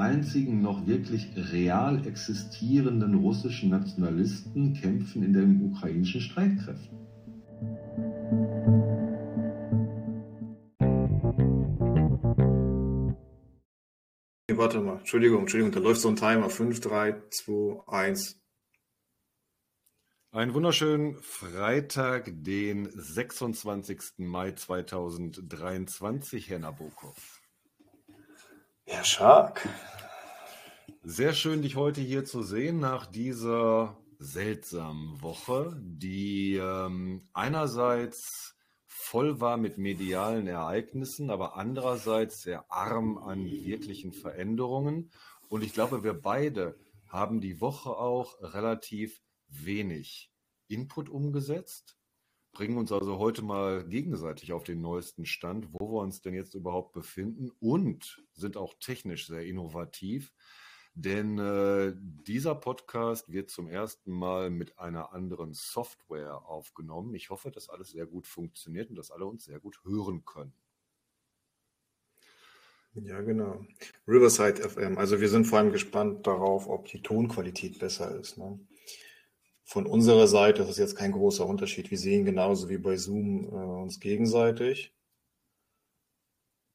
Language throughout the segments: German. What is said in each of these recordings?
einzigen noch wirklich real existierenden russischen Nationalisten kämpfen in den ukrainischen Streitkräften. Warte mal, Entschuldigung, Entschuldigung, da läuft so ein Timer. 5, 3, 2, 1. Einen wunderschönen Freitag, den 26. Mai 2023, Herr Nabokov. Herr Schark. Sehr schön, dich heute hier zu sehen nach dieser seltsamen Woche, die ähm, einerseits voll war mit medialen Ereignissen, aber andererseits sehr arm an wirklichen Veränderungen. Und ich glaube, wir beide haben die Woche auch relativ wenig Input umgesetzt, bringen uns also heute mal gegenseitig auf den neuesten Stand, wo wir uns denn jetzt überhaupt befinden und sind auch technisch sehr innovativ. Denn äh, dieser Podcast wird zum ersten Mal mit einer anderen Software aufgenommen. Ich hoffe, dass alles sehr gut funktioniert und dass alle uns sehr gut hören können. Ja, genau. Riverside FM. Also wir sind vor allem gespannt darauf, ob die Tonqualität besser ist. Ne? Von unserer Seite ist es jetzt kein großer Unterschied. Wir sehen genauso wie bei Zoom äh, uns gegenseitig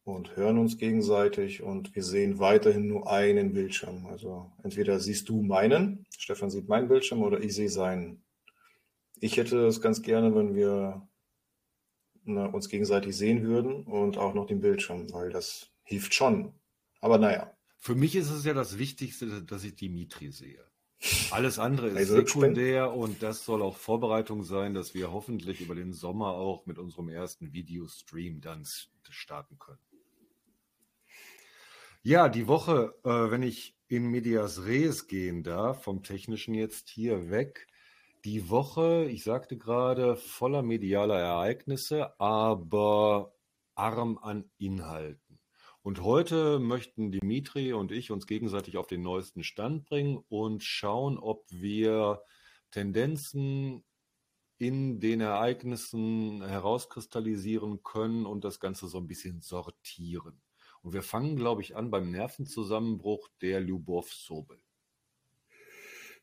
und hören uns gegenseitig und wir sehen weiterhin nur einen Bildschirm. Also entweder siehst du meinen, Stefan sieht meinen Bildschirm oder ich sehe seinen. Ich hätte es ganz gerne, wenn wir na, uns gegenseitig sehen würden und auch noch den Bildschirm, weil das hilft schon. Aber naja. Für mich ist es ja das Wichtigste, dass ich Dimitri sehe. Alles andere ist also sekundär und das soll auch Vorbereitung sein, dass wir hoffentlich über den Sommer auch mit unserem ersten Videostream dann starten können. Ja, die Woche, äh, wenn ich in Medias Res gehen darf, vom Technischen jetzt hier weg, die Woche, ich sagte gerade, voller medialer Ereignisse, aber arm an Inhalten. Und heute möchten Dimitri und ich uns gegenseitig auf den neuesten Stand bringen und schauen, ob wir Tendenzen in den Ereignissen herauskristallisieren können und das Ganze so ein bisschen sortieren. Und wir fangen, glaube ich, an beim Nervenzusammenbruch der Lyubov Sobel.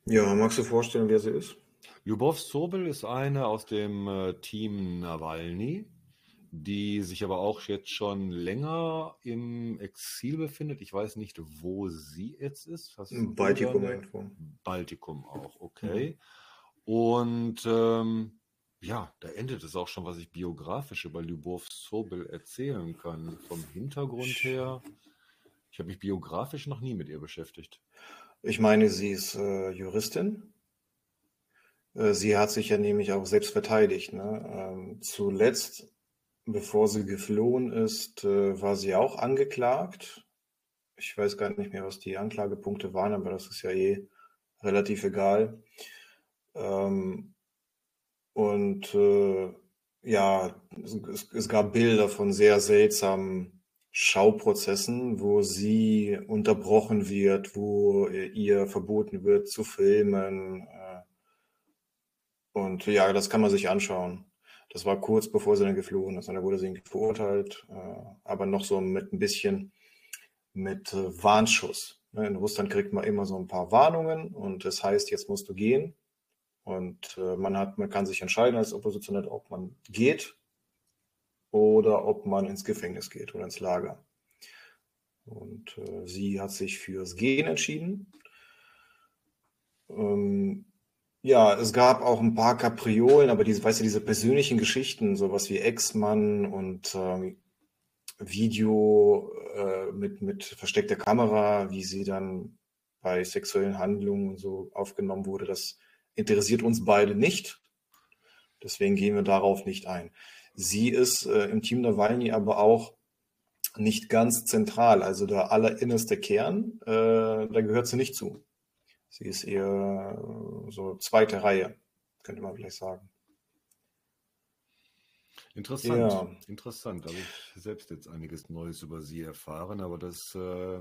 Ja, magst du vorstellen, wer sie ist? Lyubov Sobel ist eine aus dem äh, Team Nawalny die sich aber auch jetzt schon länger im Exil befindet. Ich weiß nicht, wo sie jetzt ist. Baltikum irgendwo. Baltikum auch, okay. Mhm. Und ähm, ja, da endet es auch schon, was ich biografisch über Lyubov Sobel erzählen kann. Vom Hintergrund her. Ich habe mich biografisch noch nie mit ihr beschäftigt. Ich meine, sie ist äh, Juristin. Äh, sie hat sich ja nämlich auch selbst verteidigt. Ne? Ähm, zuletzt Bevor sie geflohen ist, äh, war sie auch angeklagt. Ich weiß gar nicht mehr, was die Anklagepunkte waren, aber das ist ja eh relativ egal. Ähm, und äh, ja, es, es gab Bilder von sehr seltsamen Schauprozessen, wo sie unterbrochen wird, wo ihr verboten wird zu filmen. Äh, und ja, das kann man sich anschauen. Das war kurz bevor sie dann geflogen ist. Und da wurde sie verurteilt, äh, aber noch so mit ein bisschen mit äh, Warnschuss. Ne? In Russland kriegt man immer so ein paar Warnungen und das heißt, jetzt musst du gehen. Und äh, man hat, man kann sich entscheiden als Oppositionell, ob man geht oder ob man ins Gefängnis geht oder ins Lager. Und äh, sie hat sich fürs Gehen entschieden. Ähm, ja, es gab auch ein paar Kapriolen, aber diese, weißt du, diese persönlichen Geschichten, sowas wie Ex-Mann und ähm, Video äh, mit, mit versteckter Kamera, wie sie dann bei sexuellen Handlungen so aufgenommen wurde, das interessiert uns beide nicht. Deswegen gehen wir darauf nicht ein. Sie ist äh, im Team Nawalny aber auch nicht ganz zentral, also der allerinnerste Kern, äh, da gehört sie nicht zu. Sie ist eher so zweite Reihe, könnte man vielleicht sagen. Interessant, ja. interessant. Da habe ich selbst jetzt einiges Neues über sie erfahren, aber das äh,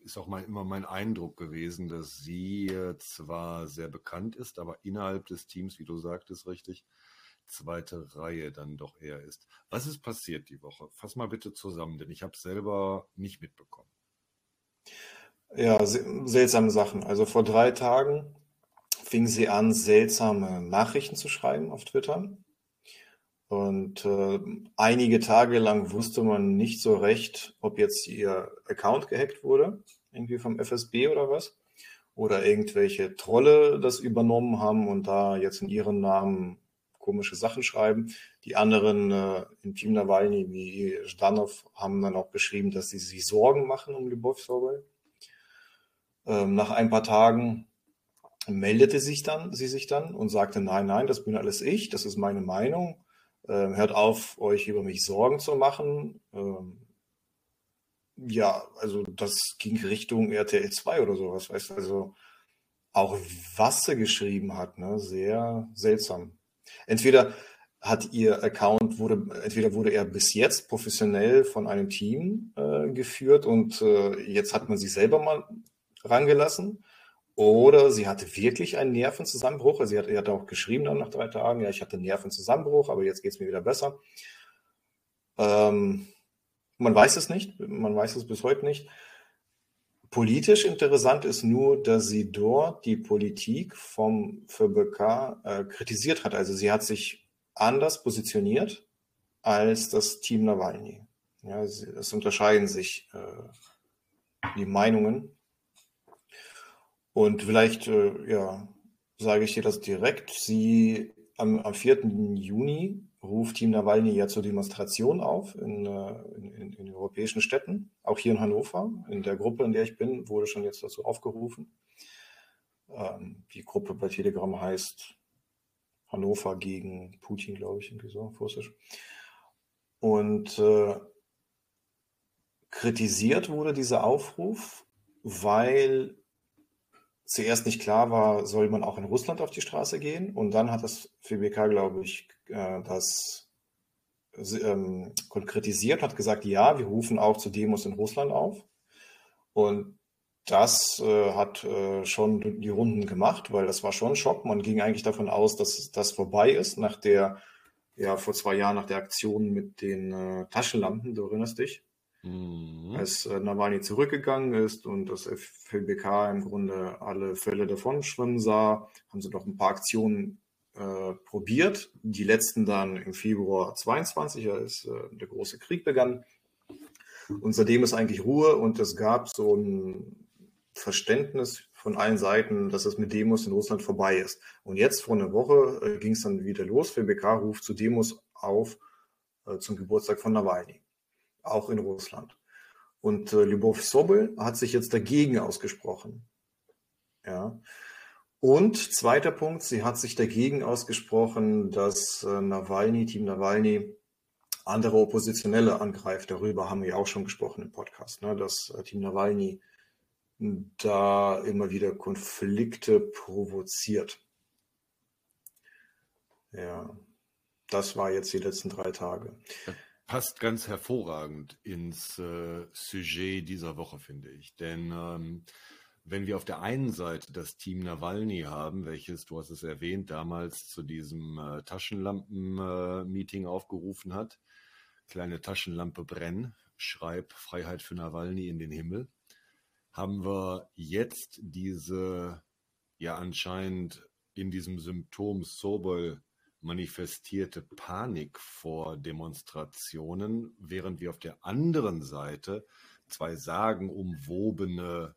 ist auch mein, immer mein Eindruck gewesen, dass sie äh, zwar sehr bekannt ist, aber innerhalb des Teams, wie du sagtest, richtig, zweite Reihe dann doch eher ist. Was ist passiert die Woche? Fass mal bitte zusammen, denn ich habe es selber nicht mitbekommen. Ja, seltsame Sachen. Also vor drei Tagen fing sie an, seltsame Nachrichten zu schreiben auf Twitter. Und äh, einige Tage lang wusste man nicht so recht, ob jetzt ihr Account gehackt wurde, irgendwie vom FSB oder was, oder irgendwelche Trolle das übernommen haben und da jetzt in ihren Namen komische Sachen schreiben. Die anderen äh, im Team Nawalny, wie Zdanov, haben dann auch beschrieben, dass sie sich Sorgen machen um Sobol. Ähm, nach ein paar Tagen meldete sich dann, sie sich dann und sagte, nein, nein, das bin alles ich, das ist meine Meinung. Ähm, hört auf, euch über mich Sorgen zu machen. Ähm, ja, also das ging Richtung RTL 2 oder sowas, weißt du, also auch was sie geschrieben hat, ne, sehr seltsam. Entweder hat ihr Account wurde, entweder wurde er bis jetzt professionell von einem Team äh, geführt und äh, jetzt hat man sich selber mal rangelassen. Oder sie hatte wirklich einen Nervenzusammenbruch. Also sie hat, sie hat auch geschrieben dann nach drei Tagen, ja, ich hatte einen Nervenzusammenbruch, aber jetzt geht es mir wieder besser. Ähm, man weiß es nicht, man weiß es bis heute nicht. Politisch interessant ist nur, dass sie dort die Politik vom VBK äh, kritisiert hat. Also sie hat sich anders positioniert als das Team Nawalny. Ja, es unterscheiden sich äh, die Meinungen. Und vielleicht, äh, ja, sage ich dir das direkt. Sie am, am 4. Juni ruft Team Nawalny ja zur Demonstration auf in, äh, in, in, europäischen Städten, auch hier in Hannover. In der Gruppe, in der ich bin, wurde schon jetzt dazu aufgerufen. Ähm, die Gruppe bei Telegram heißt Hannover gegen Putin, glaube ich, irgendwie so, russisch. Und äh, kritisiert wurde dieser Aufruf, weil zuerst nicht klar war, soll man auch in Russland auf die Straße gehen. Und dann hat das FBK, glaube ich, äh, das ähm, konkretisiert, hat gesagt, ja, wir rufen auch zu Demos in Russland auf. Und das äh, hat äh, schon die Runden gemacht, weil das war schon ein Schock. Man ging eigentlich davon aus, dass das vorbei ist, nach der, ja, vor zwei Jahren nach der Aktion mit den äh, Taschenlampen, du erinnerst dich. Mhm. Als äh, Nawalny zurückgegangen ist und das FBK im Grunde alle Fälle davon schwimmen sah, haben sie noch ein paar Aktionen äh, probiert. Die letzten dann im Februar 22, als äh, der große Krieg begann. Und seitdem ist eigentlich Ruhe und es gab so ein Verständnis von allen Seiten, dass es mit Demos in Russland vorbei ist. Und jetzt vor einer Woche äh, ging es dann wieder los. FBK ruft zu Demos auf äh, zum Geburtstag von Nawalny auch in Russland. Und äh, Lyubov Sobel hat sich jetzt dagegen ausgesprochen. Ja. Und zweiter Punkt, sie hat sich dagegen ausgesprochen, dass äh, Nawalny, Team Nawalny, andere Oppositionelle angreift. Darüber haben wir auch schon gesprochen im Podcast, ne, dass äh, Team Nawalny da immer wieder Konflikte provoziert. Ja, das war jetzt die letzten drei Tage passt ganz hervorragend ins äh, Sujet dieser Woche, finde ich. Denn ähm, wenn wir auf der einen Seite das Team Nawalny haben, welches, du hast es erwähnt, damals zu diesem äh, Taschenlampen-Meeting äh, aufgerufen hat, kleine Taschenlampe brennen, schreib Freiheit für Nawalny in den Himmel, haben wir jetzt diese ja anscheinend in diesem Symptom Sobol manifestierte Panik vor Demonstrationen, während wir auf der anderen Seite zwei sagenumwobene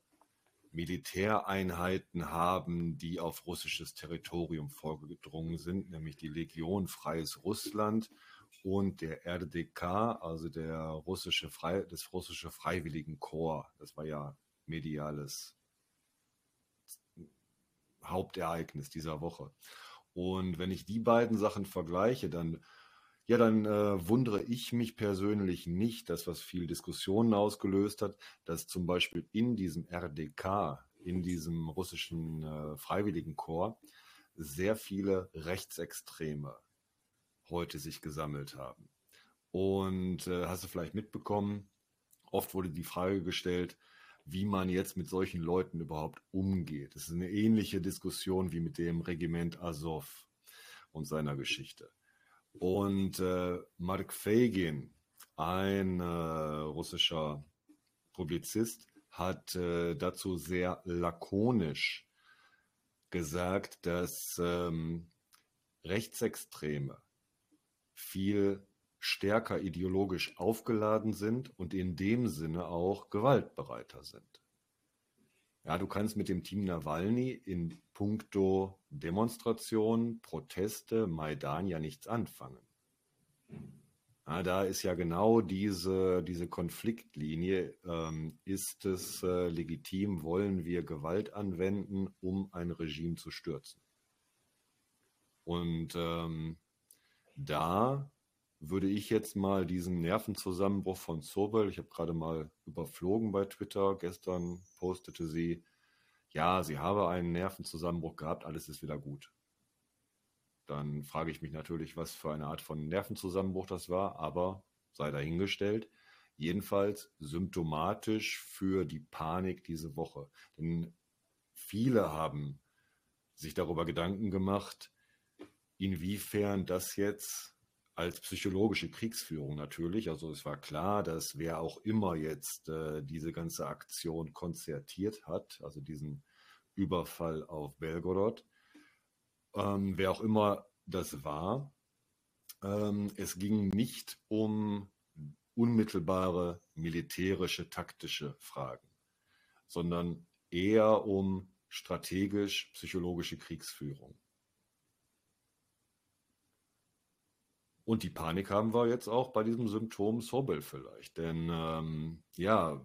Militäreinheiten haben, die auf russisches Territorium vorgedrungen sind, nämlich die Legion Freies Russland und der RDK, also der russische Frei, das russische Freiwilligenkorps. Das war ja mediales Hauptereignis dieser Woche. Und wenn ich die beiden Sachen vergleiche, dann, ja, dann äh, wundere ich mich persönlich nicht, dass was viel Diskussionen ausgelöst hat, dass zum Beispiel in diesem RDK, in diesem russischen äh, Freiwilligenkorps, sehr viele Rechtsextreme heute sich gesammelt haben. Und äh, hast du vielleicht mitbekommen, oft wurde die Frage gestellt, wie man jetzt mit solchen Leuten überhaupt umgeht. Das ist eine ähnliche Diskussion wie mit dem Regiment Azov und seiner Geschichte. Und äh, Mark Fagin, ein äh, russischer Publizist, hat äh, dazu sehr lakonisch gesagt, dass ähm, Rechtsextreme viel stärker ideologisch aufgeladen sind und in dem Sinne auch gewaltbereiter sind. Ja, du kannst mit dem Team Nawalny in puncto Demonstration, Proteste, Maidan ja nichts anfangen. Ja, da ist ja genau diese, diese Konfliktlinie. Ähm, ist es äh, legitim, wollen wir Gewalt anwenden, um ein Regime zu stürzen? Und ähm, da würde ich jetzt mal diesen Nervenzusammenbruch von Sobel, ich habe gerade mal überflogen bei Twitter, gestern postete sie, ja, sie habe einen Nervenzusammenbruch gehabt, alles ist wieder gut. Dann frage ich mich natürlich, was für eine Art von Nervenzusammenbruch das war, aber sei dahingestellt. Jedenfalls symptomatisch für die Panik diese Woche. Denn viele haben sich darüber Gedanken gemacht, inwiefern das jetzt als psychologische Kriegsführung natürlich. Also es war klar, dass wer auch immer jetzt äh, diese ganze Aktion konzertiert hat, also diesen Überfall auf Belgorod, ähm, wer auch immer das war, ähm, es ging nicht um unmittelbare militärische, taktische Fragen, sondern eher um strategisch-psychologische Kriegsführung. Und die Panik haben wir jetzt auch bei diesem Symptom Sobel vielleicht. Denn ähm, ja,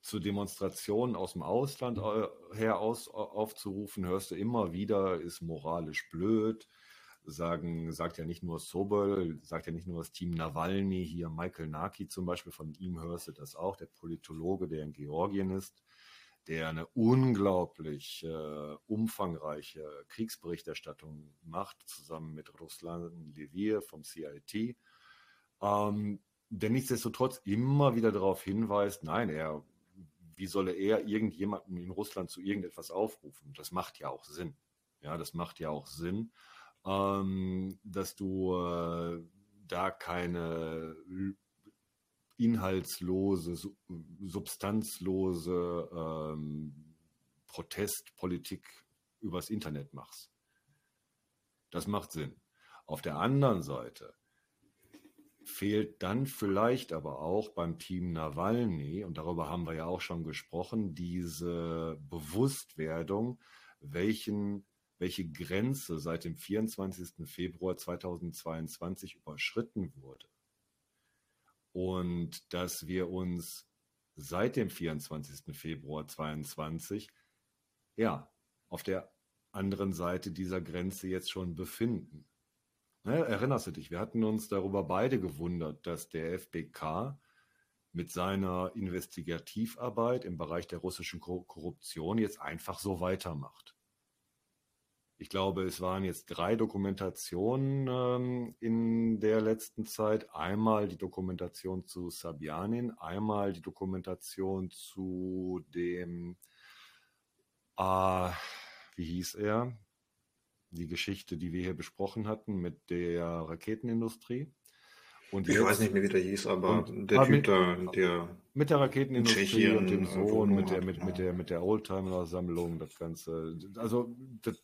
zu Demonstrationen aus dem Ausland äh, her aus, aufzurufen, hörst du immer wieder, ist moralisch blöd. Sagen, sagt ja nicht nur Sobel, sagt ja nicht nur das Team Nawalny, hier Michael Naki zum Beispiel, von ihm hörst du das auch, der Politologe, der in Georgien ist der eine unglaublich äh, umfangreiche Kriegsberichterstattung macht, zusammen mit Ruslan Levir vom CIT, ähm, der nichtsdestotrotz immer wieder darauf hinweist, nein, er, wie solle er irgendjemanden in Russland zu irgendetwas aufrufen? Das macht ja auch Sinn. Ja, das macht ja auch Sinn, ähm, dass du äh, da keine inhaltslose, substanzlose ähm, Protestpolitik übers Internet machst. Das macht Sinn. Auf der anderen Seite fehlt dann vielleicht aber auch beim Team Nawalny, und darüber haben wir ja auch schon gesprochen, diese Bewusstwerdung, welchen, welche Grenze seit dem 24. Februar 2022 überschritten wurde und dass wir uns seit dem 24. Februar 2022 ja auf der anderen Seite dieser Grenze jetzt schon befinden. Ne, erinnerst du dich, wir hatten uns darüber beide gewundert, dass der FBK mit seiner Investigativarbeit im Bereich der russischen Korruption jetzt einfach so weitermacht. Ich glaube, es waren jetzt drei Dokumentationen ähm, in der letzten Zeit. Einmal die Dokumentation zu Sabianin, einmal die Dokumentation zu dem, äh, wie hieß er? Die Geschichte, die wir hier besprochen hatten mit der Raketenindustrie. Und ich jetzt, weiß nicht mehr, wie der hieß, aber der Typ da, der. Mit der Raketenindustrie Tschechien, und dem Sohn, mit der, mit, mit der, mit der Oldtimer-Sammlung, das Ganze. Also,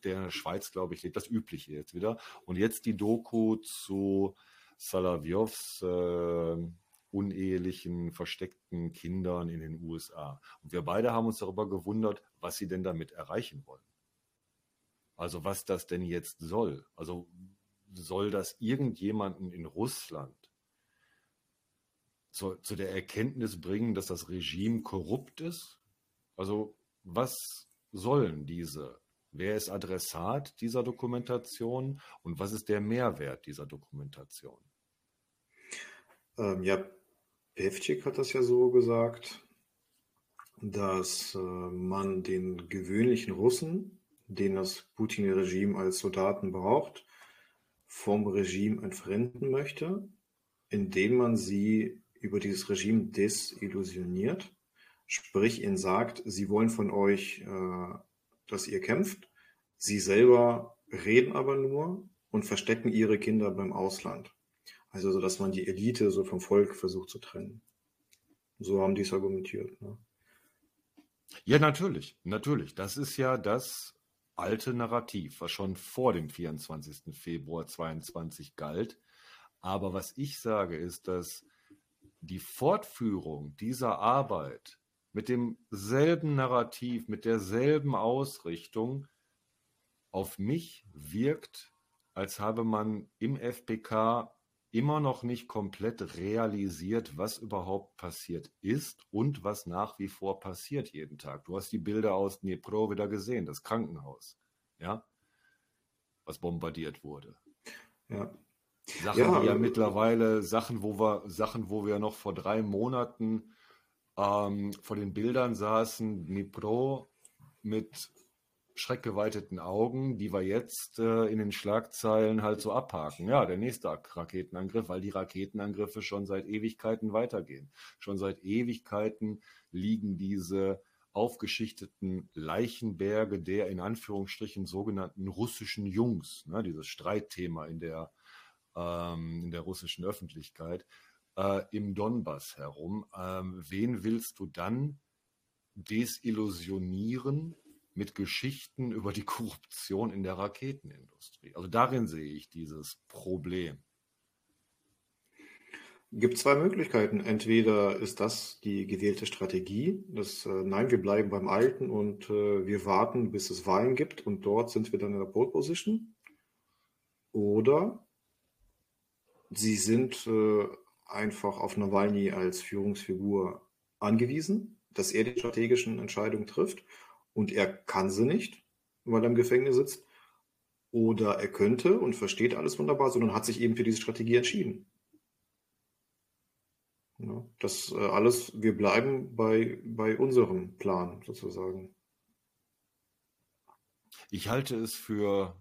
der Schweiz, glaube ich, lebt das Übliche jetzt wieder. Und jetzt die Doku zu Salavjovs äh, unehelichen, versteckten Kindern in den USA. Und wir beide haben uns darüber gewundert, was sie denn damit erreichen wollen. Also, was das denn jetzt soll. Also, soll das irgendjemanden in Russland zu, zu der Erkenntnis bringen, dass das Regime korrupt ist? Also was sollen diese? Wer ist Adressat dieser Dokumentation und was ist der Mehrwert dieser Dokumentation? Ähm, ja, Pevcik hat das ja so gesagt, dass äh, man den gewöhnlichen Russen, den das Putin-Regime als Soldaten braucht, vom Regime entfremden möchte, indem man sie über dieses Regime desillusioniert, sprich ihnen sagt, sie wollen von euch, äh, dass ihr kämpft, sie selber reden aber nur und verstecken ihre Kinder beim Ausland. Also so, dass man die Elite so vom Volk versucht zu trennen. So haben die es argumentiert. Ne? Ja, natürlich, natürlich. Das ist ja das alte Narrativ, was schon vor dem 24. Februar 22 galt. Aber was ich sage, ist, dass die Fortführung dieser Arbeit mit demselben Narrativ, mit derselben Ausrichtung auf mich wirkt, als habe man im FPK immer noch nicht komplett realisiert, was überhaupt passiert ist und was nach wie vor passiert jeden Tag. Du hast die Bilder aus Dnipro wieder gesehen, das Krankenhaus, ja, was bombardiert wurde. Ja. Sachen, ja, ja mittlerweile Sachen, wo wir Sachen, wo wir noch vor drei Monaten ähm, vor den Bildern saßen, Dnipro mit schreckgeweiteten Augen, die wir jetzt äh, in den Schlagzeilen halt so abhaken. Ja, der nächste Raketenangriff, weil die Raketenangriffe schon seit Ewigkeiten weitergehen. Schon seit Ewigkeiten liegen diese aufgeschichteten Leichenberge der in Anführungsstrichen sogenannten russischen Jungs, ne, dieses Streitthema in der, ähm, in der russischen Öffentlichkeit, äh, im Donbass herum. Ähm, wen willst du dann desillusionieren mit Geschichten über die Korruption in der Raketenindustrie. Also darin sehe ich dieses Problem. Gibt zwei Möglichkeiten. Entweder ist das die gewählte Strategie, dass äh, nein, wir bleiben beim Alten und äh, wir warten, bis es Wahlen gibt und dort sind wir dann in der Pole Position. Oder sie sind äh, einfach auf Nawalny als Führungsfigur angewiesen, dass er die strategischen Entscheidungen trifft und er kann sie nicht, weil er im Gefängnis sitzt. Oder er könnte und versteht alles wunderbar, sondern hat sich eben für diese Strategie entschieden. Ja, das äh, alles, wir bleiben bei, bei unserem Plan sozusagen. Ich halte es für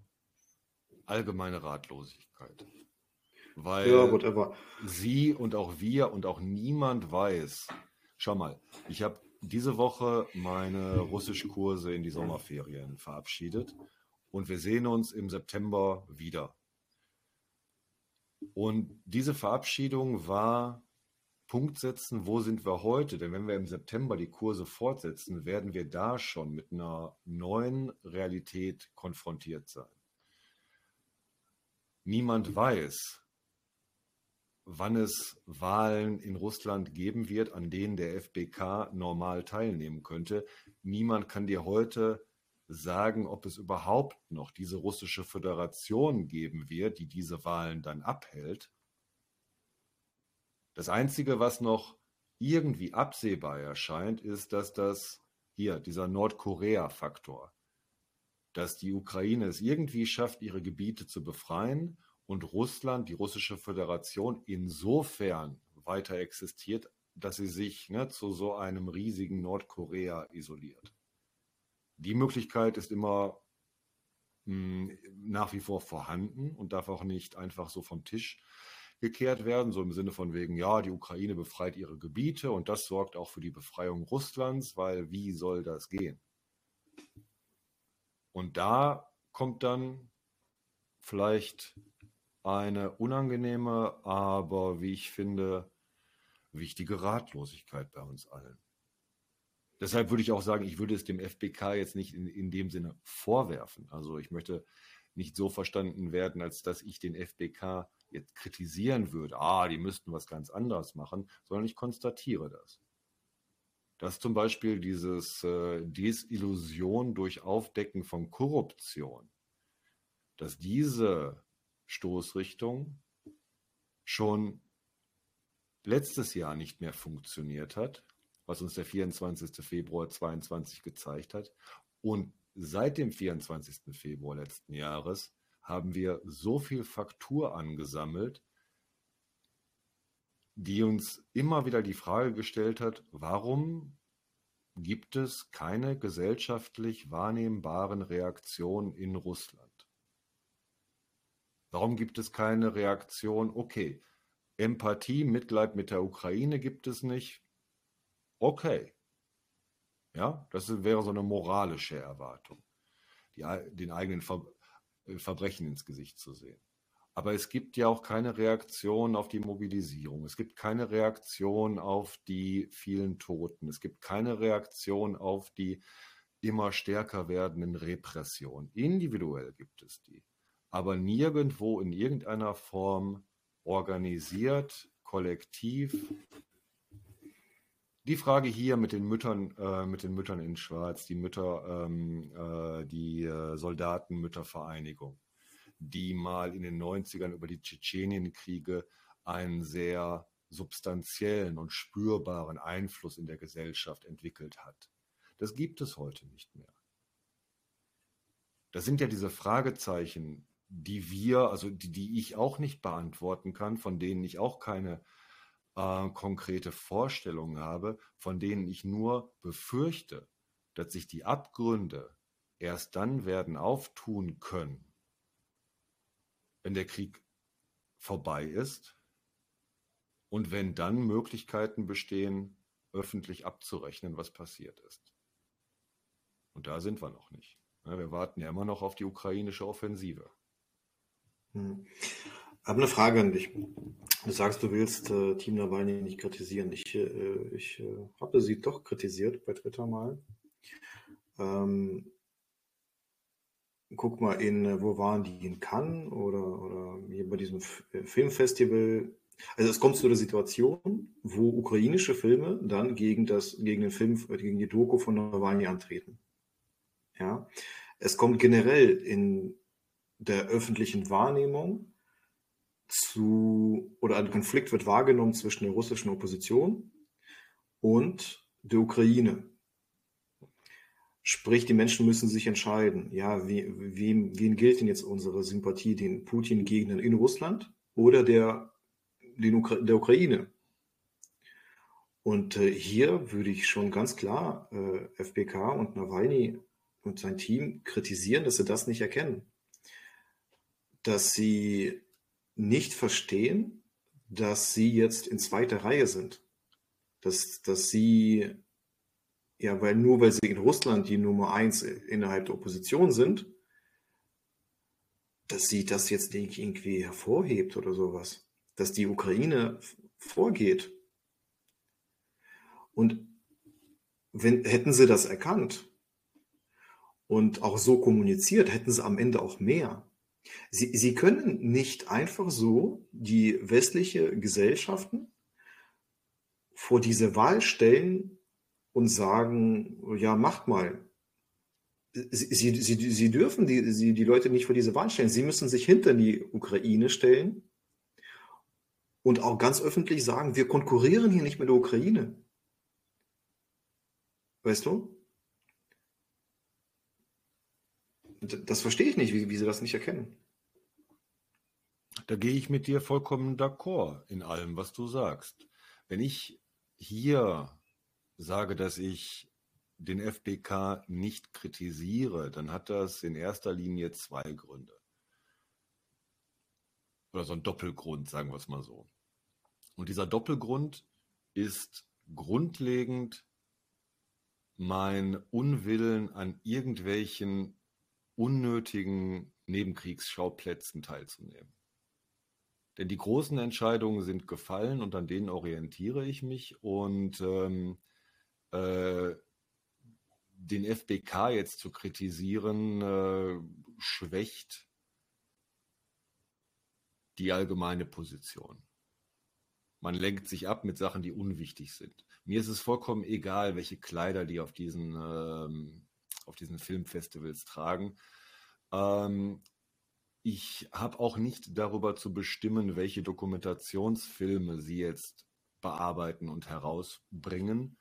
allgemeine Ratlosigkeit. Weil ja, sie und auch wir und auch niemand weiß. Schau mal, ich habe diese Woche meine Russischkurse in die Sommerferien verabschiedet und wir sehen uns im September wieder. Und diese Verabschiedung war Punkt setzen, wo sind wir heute? Denn wenn wir im September die Kurse fortsetzen, werden wir da schon mit einer neuen Realität konfrontiert sein. Niemand weiß, wann es Wahlen in Russland geben wird, an denen der FBK normal teilnehmen könnte. Niemand kann dir heute sagen, ob es überhaupt noch diese russische Föderation geben wird, die diese Wahlen dann abhält. Das Einzige, was noch irgendwie absehbar erscheint, ist, dass das hier, dieser Nordkorea-Faktor, dass die Ukraine es irgendwie schafft, ihre Gebiete zu befreien und Russland, die russische Föderation, insofern weiter existiert, dass sie sich ne, zu so einem riesigen Nordkorea isoliert. Die Möglichkeit ist immer mh, hm, nach wie vor vorhanden und darf auch nicht einfach so vom Tisch gekehrt werden, so im Sinne von wegen, ja, die Ukraine befreit ihre Gebiete und das sorgt auch für die Befreiung Russlands, weil wie soll das gehen? Und da kommt dann vielleicht eine unangenehme, aber wie ich finde, wichtige Ratlosigkeit bei uns allen. Deshalb würde ich auch sagen, ich würde es dem FBK jetzt nicht in, in dem Sinne vorwerfen. Also ich möchte nicht so verstanden werden, als dass ich den FBK jetzt kritisieren würde, ah, die müssten was ganz anderes machen, sondern ich konstatiere das. Dass zum Beispiel dieses äh, Desillusion durch Aufdecken von Korruption, dass diese Stoßrichtung schon letztes Jahr nicht mehr funktioniert hat, was uns der 24. Februar 22 gezeigt hat. Und seit dem 24. Februar letzten Jahres haben wir so viel Faktur angesammelt, die uns immer wieder die Frage gestellt hat, warum gibt es keine gesellschaftlich wahrnehmbaren Reaktionen in Russland? Warum gibt es keine Reaktion? Okay, Empathie, Mitleid mit der Ukraine gibt es nicht. Okay. Ja, das wäre so eine moralische Erwartung, die, den eigenen Ver äh, Verbrechen ins Gesicht zu sehen. Aber es gibt ja auch keine Reaktion auf die Mobilisierung. Es gibt keine Reaktion auf die vielen Toten. Es gibt keine Reaktion auf die immer stärker werdenden Repressionen. Individuell gibt es die, aber nirgendwo in irgendeiner Form organisiert, kollektiv. Die Frage hier mit den Müttern, äh, mit den Müttern in Schwarz, die Mütter, ähm, äh, die äh, Soldatenmüttervereinigung die mal in den 90ern über die Tschetschenienkriege einen sehr substanziellen und spürbaren Einfluss in der Gesellschaft entwickelt hat. Das gibt es heute nicht mehr. Das sind ja diese Fragezeichen, die wir, also die, die ich auch nicht beantworten kann, von denen ich auch keine äh, konkrete Vorstellung habe, von denen ich nur befürchte, dass sich die Abgründe erst dann werden auftun können, wenn der Krieg vorbei ist und wenn dann Möglichkeiten bestehen, öffentlich abzurechnen, was passiert ist. Und da sind wir noch nicht. Wir warten ja immer noch auf die ukrainische Offensive. Hm. Ich habe eine Frage an dich. Du sagst, du willst äh, Team Nawalny nicht kritisieren. Ich, äh, ich äh, habe sie doch kritisiert bei Twitter mal. Ähm, guck mal in, äh, wo waren die, in Cannes oder, oder hier bei diesem äh, Filmfestival. Also es kommt zu der Situation, wo ukrainische Filme dann gegen das, gegen den Film, äh, gegen die Doku von Nawalny antreten. Ja. Es kommt generell in der öffentlichen Wahrnehmung zu, oder ein Konflikt wird wahrgenommen zwischen der russischen Opposition und der Ukraine. Sprich, die Menschen müssen sich entscheiden, ja, wie, wem, wen gilt denn jetzt unsere Sympathie, den Putin-Gegnern in Russland oder der, den Ukra der Ukraine? Und äh, hier würde ich schon ganz klar äh, FPK und Nawalny und sein Team kritisieren, dass sie das nicht erkennen. Dass sie nicht verstehen, dass sie jetzt in zweiter Reihe sind. Dass, dass sie ja, weil nur weil sie in Russland die Nummer eins innerhalb der Opposition sind, dass sie das jetzt nicht irgendwie hervorhebt oder sowas. Dass die Ukraine vorgeht. Und wenn, hätten sie das erkannt und auch so kommuniziert, hätten sie am Ende auch mehr. Sie, sie können nicht einfach so die westliche Gesellschaften vor diese Wahl stellen, und sagen, ja, macht mal. Sie, sie, sie, dürfen die, sie, die Leute nicht vor diese Wahl stellen. Sie müssen sich hinter die Ukraine stellen und auch ganz öffentlich sagen, wir konkurrieren hier nicht mit der Ukraine. Weißt du? Das verstehe ich nicht, wie, wie sie das nicht erkennen. Da gehe ich mit dir vollkommen d'accord in allem, was du sagst. Wenn ich hier sage, dass ich den FBK nicht kritisiere, dann hat das in erster Linie zwei Gründe. Oder so ein Doppelgrund, sagen wir es mal so. Und dieser Doppelgrund ist grundlegend mein Unwillen an irgendwelchen unnötigen Nebenkriegsschauplätzen teilzunehmen. Denn die großen Entscheidungen sind gefallen und an denen orientiere ich mich. Und ähm, äh, den FBK jetzt zu kritisieren, äh, schwächt die allgemeine Position. Man lenkt sich ab mit Sachen, die unwichtig sind. Mir ist es vollkommen egal, welche Kleider die auf diesen, ähm, auf diesen Filmfestivals tragen. Ähm, ich habe auch nicht darüber zu bestimmen, welche Dokumentationsfilme sie jetzt bearbeiten und herausbringen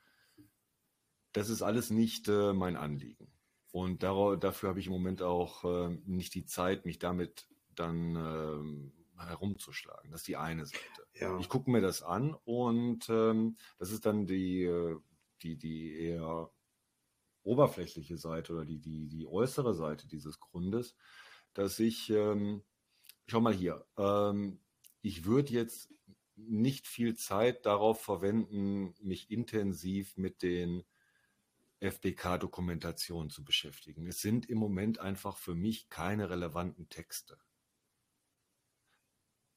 das ist alles nicht äh, mein Anliegen. Und dafür habe ich im Moment auch äh, nicht die Zeit, mich damit dann äh, herumzuschlagen. Das ist die eine Seite. Ja. Ich gucke mir das an und ähm, das ist dann die, äh, die, die eher oberflächliche Seite oder die, die, die äußere Seite dieses Grundes, dass ich, ähm, schau mal hier, ähm, ich würde jetzt nicht viel Zeit darauf verwenden, mich intensiv mit den FBK-Dokumentation zu beschäftigen. Es sind im Moment einfach für mich keine relevanten Texte.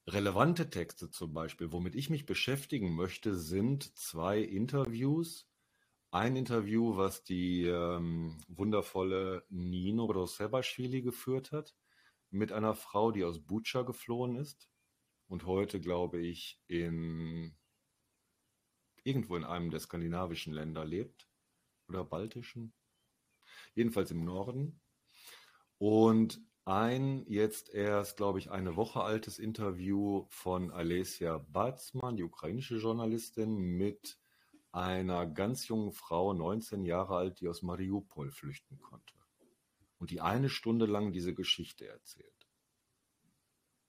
relevante Texte zum Beispiel, womit ich mich beschäftigen möchte, sind zwei Interviews. Ein Interview, was die ähm, wundervolle Nino Rosebaschwili geführt hat, mit einer Frau, die aus Bucha geflohen ist und heute, glaube ich, in irgendwo in einem der skandinavischen Länder lebt oder baltischen, jedenfalls im Norden. Und ein jetzt erst, glaube ich, eine Woche altes Interview von Alesia Batzmann, die ukrainische Journalistin, mit einer ganz jungen Frau, 19 Jahre alt, die aus Mariupol flüchten konnte. Und die eine Stunde lang diese Geschichte erzählt.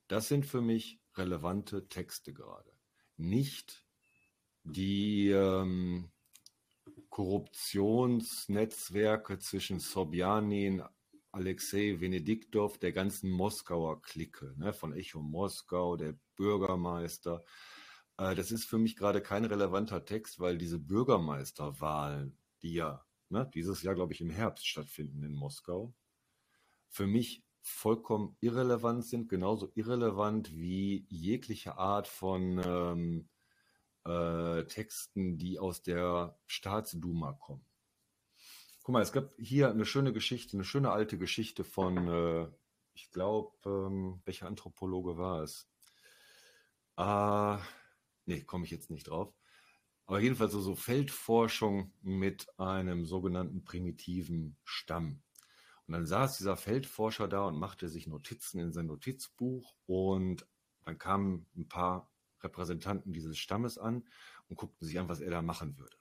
Das sind für mich relevante Texte gerade. Nicht die ähm, Korruptionsnetzwerke zwischen Sobjanin, Alexei Venediktov, der ganzen Moskauer Clique, ne, von Echo Moskau, der Bürgermeister. Äh, das ist für mich gerade kein relevanter Text, weil diese Bürgermeisterwahlen, die ja ne, dieses Jahr, glaube ich, im Herbst stattfinden in Moskau, für mich vollkommen irrelevant sind, genauso irrelevant wie jegliche Art von ähm, äh, Texten, die aus der Staatsduma kommen. Guck mal, es gab hier eine schöne Geschichte, eine schöne alte Geschichte von, äh, ich glaube, ähm, welcher Anthropologe war es? Äh, nee, komme ich jetzt nicht drauf. Aber jedenfalls so, so Feldforschung mit einem sogenannten primitiven Stamm. Und dann saß dieser Feldforscher da und machte sich Notizen in sein Notizbuch und dann kamen ein paar Repräsentanten dieses Stammes an und guckten sich an, was er da machen würde.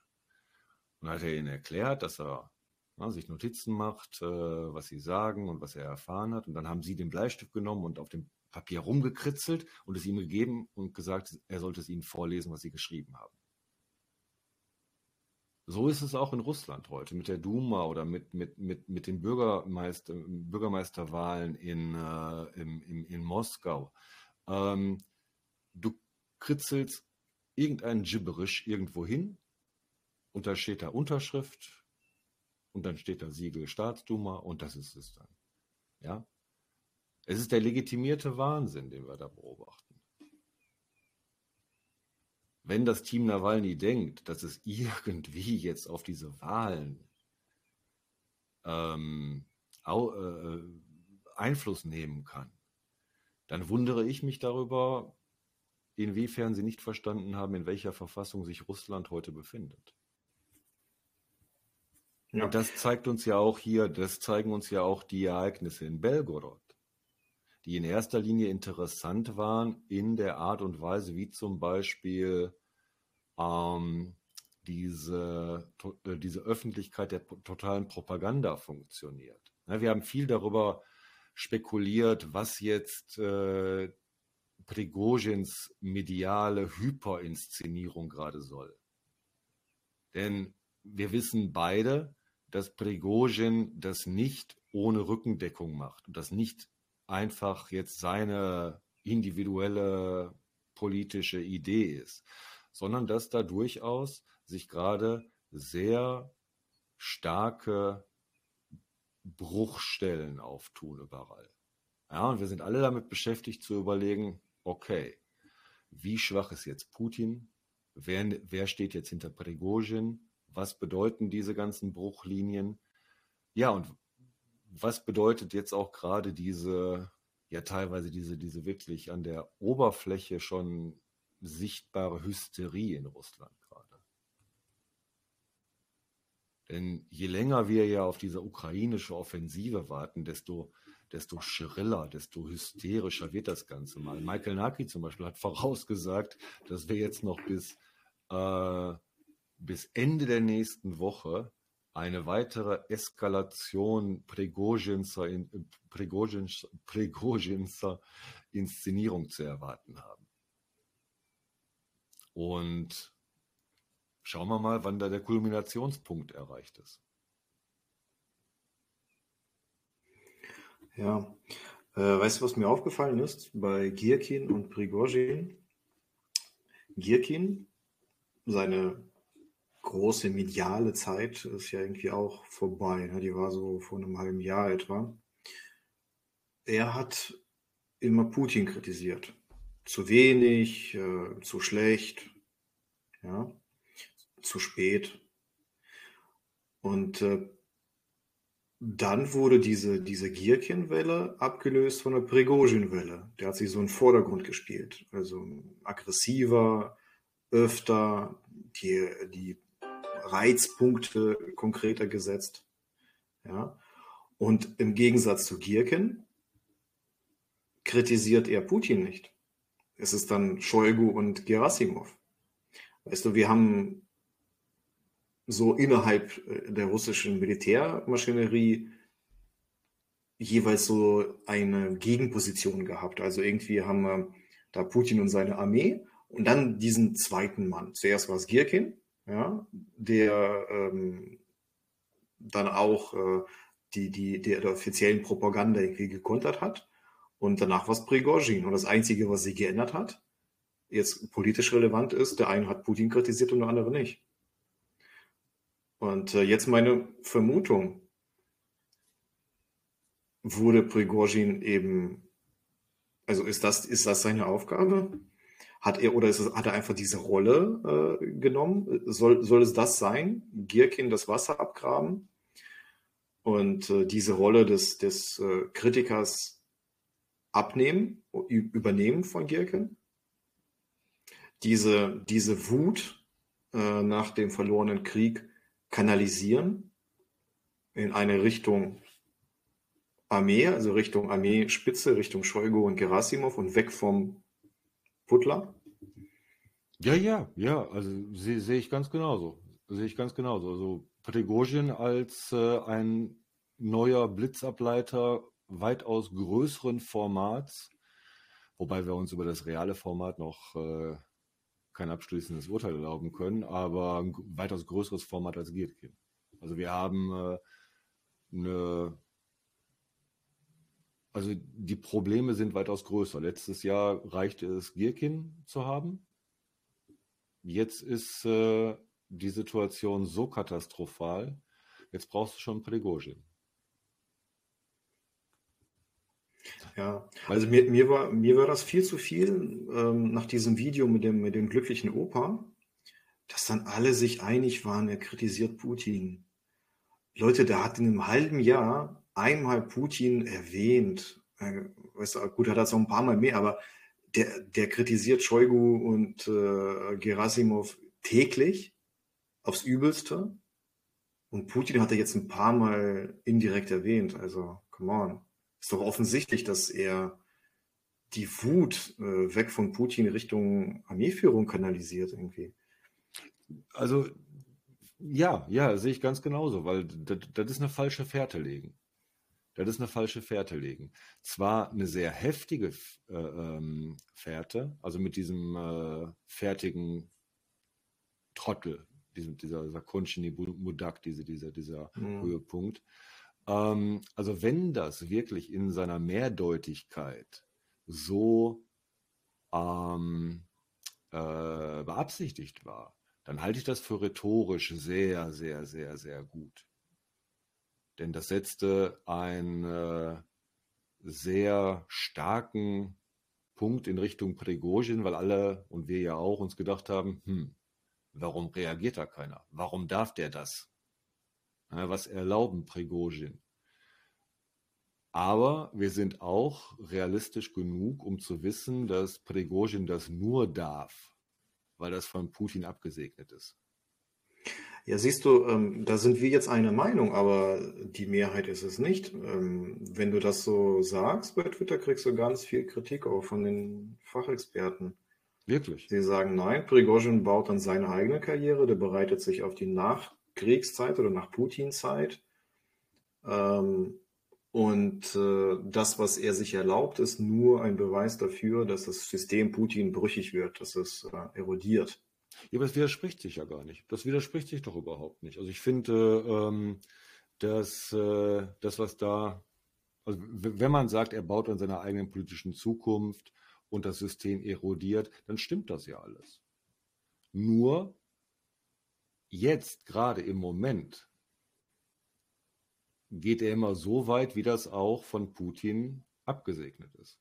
Und dann hat er ihnen erklärt, dass er ja, sich Notizen macht, äh, was sie sagen und was er erfahren hat. Und dann haben sie den Bleistift genommen und auf dem Papier rumgekritzelt und es ihm gegeben und gesagt, er sollte es ihnen vorlesen, was sie geschrieben haben. So ist es auch in Russland heute mit der Duma oder mit, mit, mit, mit den Bürgermeister, Bürgermeisterwahlen in, äh, in, in, in Moskau. Ähm, du kritzelst irgendein Gibberisch irgendwo hin und da steht da Unterschrift und dann steht da Siegel Staatsduma und das ist es dann. Ja? Es ist der legitimierte Wahnsinn, den wir da beobachten. Wenn das Team Nawalny denkt, dass es irgendwie jetzt auf diese Wahlen ähm, äh, Einfluss nehmen kann, dann wundere ich mich darüber, inwiefern sie nicht verstanden haben, in welcher Verfassung sich Russland heute befindet. Ja. Und das zeigt uns ja auch hier, das zeigen uns ja auch die Ereignisse in Belgorod, die in erster Linie interessant waren in der Art und Weise, wie zum Beispiel ähm, diese, äh, diese Öffentlichkeit der totalen Propaganda funktioniert. Ja, wir haben viel darüber spekuliert, was jetzt äh, Prigozhins mediale Hyperinszenierung gerade soll. Denn wir wissen beide, dass Prigozhin das nicht ohne Rückendeckung macht und das nicht einfach jetzt seine individuelle politische Idee ist, sondern dass da durchaus sich gerade sehr starke Bruchstellen auftun überall. Ja, und wir sind alle damit beschäftigt zu überlegen, okay, wie schwach ist jetzt Putin? Wer, wer steht jetzt hinter Prigozhin? was bedeuten diese ganzen Bruchlinien? Ja, und was bedeutet jetzt auch gerade diese, ja teilweise diese, diese wirklich an der Oberfläche schon sichtbare Hysterie in Russland gerade? Denn je länger wir ja auf diese ukrainische Offensive warten, desto, desto schriller, desto hysterischer wird das Ganze mal. Michael Naki zum Beispiel hat vorausgesagt, dass wir jetzt noch bis äh, bis Ende der nächsten Woche eine weitere Eskalation Prigozhinser, Prigozhinser Inszenierung zu erwarten haben. Und schauen wir mal, wann da der Kulminationspunkt erreicht ist. Ja, äh, weißt du, was mir aufgefallen ist bei Gierkin und Prigozhin? Gierkin, seine große mediale Zeit ist ja irgendwie auch vorbei. Ne? Die war so vor einem halben Jahr etwa. Er hat immer Putin kritisiert. zu wenig, äh, zu schlecht, ja, zu spät. Und äh, dann wurde diese, diese Gierkin-Welle abgelöst von der Prigozhin-Welle. Der hat sich so in den Vordergrund gespielt. Also aggressiver, öfter, die, die Reizpunkte konkreter gesetzt. Ja. Und im Gegensatz zu Gierkin kritisiert er Putin nicht. Es ist dann Shoigu und Gerasimov. Weißt du, wir haben so innerhalb äh, der russischen Militärmaschinerie jeweils so eine Gegenposition gehabt. Also irgendwie haben wir da Putin und seine Armee und dann diesen zweiten Mann. Zuerst war es Gierkin, ja, der ähm, dann auch äh, die, die, die, der offiziellen Propaganda irgendwie gekontert hat. Und danach war es Prigozhin. Und das Einzige, was sich geändert hat, jetzt politisch relevant ist, der eine hat Putin kritisiert und der andere nicht. Und äh, jetzt meine Vermutung, wurde Prigozhin eben, also ist das, ist das seine Aufgabe? Hat er oder ist es, hat er einfach diese Rolle äh, genommen? Soll, soll es das sein? Gierkin das Wasser abgraben und äh, diese Rolle des, des äh, Kritikers abnehmen, übernehmen von Gierkin? Diese, diese Wut äh, nach dem verlorenen Krieg kanalisieren in eine Richtung Armee, also Richtung Armeespitze, Richtung Shoigu und Gerasimov und weg vom Butler? Ja, ja, ja, also sehe seh ich ganz genauso. Sehe ich ganz genauso. Also Prigozhin als äh, ein neuer Blitzableiter weitaus größeren Formats, wobei wir uns über das reale Format noch äh, kein abschließendes Urteil erlauben können, aber ein weitaus größeres Format als Gierkin. Also wir haben äh, eine, also die Probleme sind weitaus größer. Letztes Jahr reichte es, Gierkin zu haben. Jetzt ist äh, die Situation so katastrophal, jetzt brauchst du schon Prigozhin. Ja, also mir, mir, war, mir war das viel zu viel ähm, nach diesem Video mit dem, mit dem glücklichen Opa, dass dann alle sich einig waren, er kritisiert Putin. Leute, der hat in einem halben Jahr einmal Putin erwähnt. Äh, weißt du, gut, hat er es auch ein paar Mal mehr, aber der, der kritisiert Shoigu und äh, Gerasimov täglich aufs Übelste. Und Putin hat er jetzt ein paar Mal indirekt erwähnt. Also, come on. Ist doch offensichtlich, dass er die Wut äh, weg von Putin Richtung Armeeführung kanalisiert irgendwie. Also ja, ja, sehe ich ganz genauso, weil das ist eine falsche Fährte legen. Das ist eine falsche Fährte legen. Zwar eine sehr heftige äh, ähm, Fährte, also mit diesem äh, fertigen Trottel, diesem, dieser, dieser Konchini Mudak, diese, dieser, dieser mhm. Höhepunkt. Ähm, also wenn das wirklich in seiner Mehrdeutigkeit so ähm, äh, beabsichtigt war, dann halte ich das für rhetorisch sehr, sehr, sehr, sehr gut. Denn das setzte einen äh, sehr starken Punkt in Richtung Prigozhin, weil alle und wir ja auch uns gedacht haben, hm, warum reagiert da keiner? Warum darf der das? was erlauben Prigozhin. Aber wir sind auch realistisch genug, um zu wissen, dass Prigozhin das nur darf, weil das von Putin abgesegnet ist. Ja, siehst du, ähm, da sind wir jetzt eine Meinung, aber die Mehrheit ist es nicht. Ähm, wenn du das so sagst bei Twitter, kriegst du ganz viel Kritik auch von den Fachexperten. Wirklich? Sie sagen, nein, Prigozhin baut dann seine eigene Karriere, der bereitet sich auf die Nachkriegszeit oder nach Putin-Zeit. Ähm, und äh, das, was er sich erlaubt, ist nur ein Beweis dafür, dass das System Putin brüchig wird, dass es äh, erodiert. Ja, aber das widerspricht sich ja gar nicht. Das widerspricht sich doch überhaupt nicht. Also ich finde, ähm, dass äh, das, was da, also wenn man sagt, er baut an seiner eigenen politischen Zukunft und das System erodiert, dann stimmt das ja alles. Nur jetzt, gerade im Moment, geht er immer so weit, wie das auch von Putin abgesegnet ist.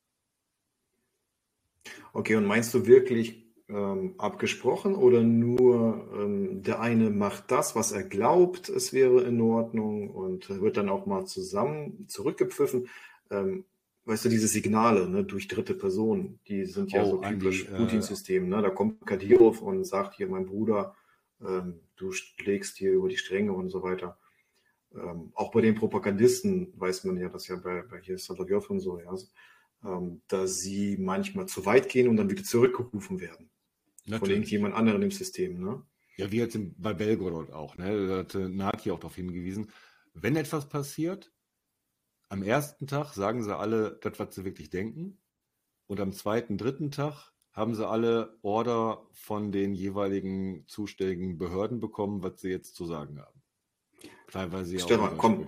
Okay, und meinst du wirklich ähm, abgesprochen oder nur ähm, der eine macht das, was er glaubt, es wäre in Ordnung und wird dann auch mal zusammen zurückgepfiffen? Ähm, weißt du, diese Signale ne, durch dritte Personen, die sind ja Oh, so typisch äh, Putin-System. Ne? Da kommt Kadyrov und sagt hier, mein Bruder, ähm, du schlägst hier über die Stränge und so weiter. Ähm, auch bei den Propagandisten weiß man ja, dass ja bei, bei hier Solowjow und so, ja, ähm, dass sie manchmal zu weit gehen und dann wieder zurückgerufen werden von Natürlich. irgendjemand anderem im System. Ne? Ja, wie jetzt bei Belgorod auch, ne? Da hatte Nati auch darauf hingewiesen, wenn etwas passiert, am ersten Tag sagen sie alle das, was sie wirklich denken. Und am zweiten, dritten Tag haben sie alle Order von den jeweiligen zuständigen Behörden bekommen, was sie jetzt zu sagen haben. Teilweise ja Stefan, auch komm.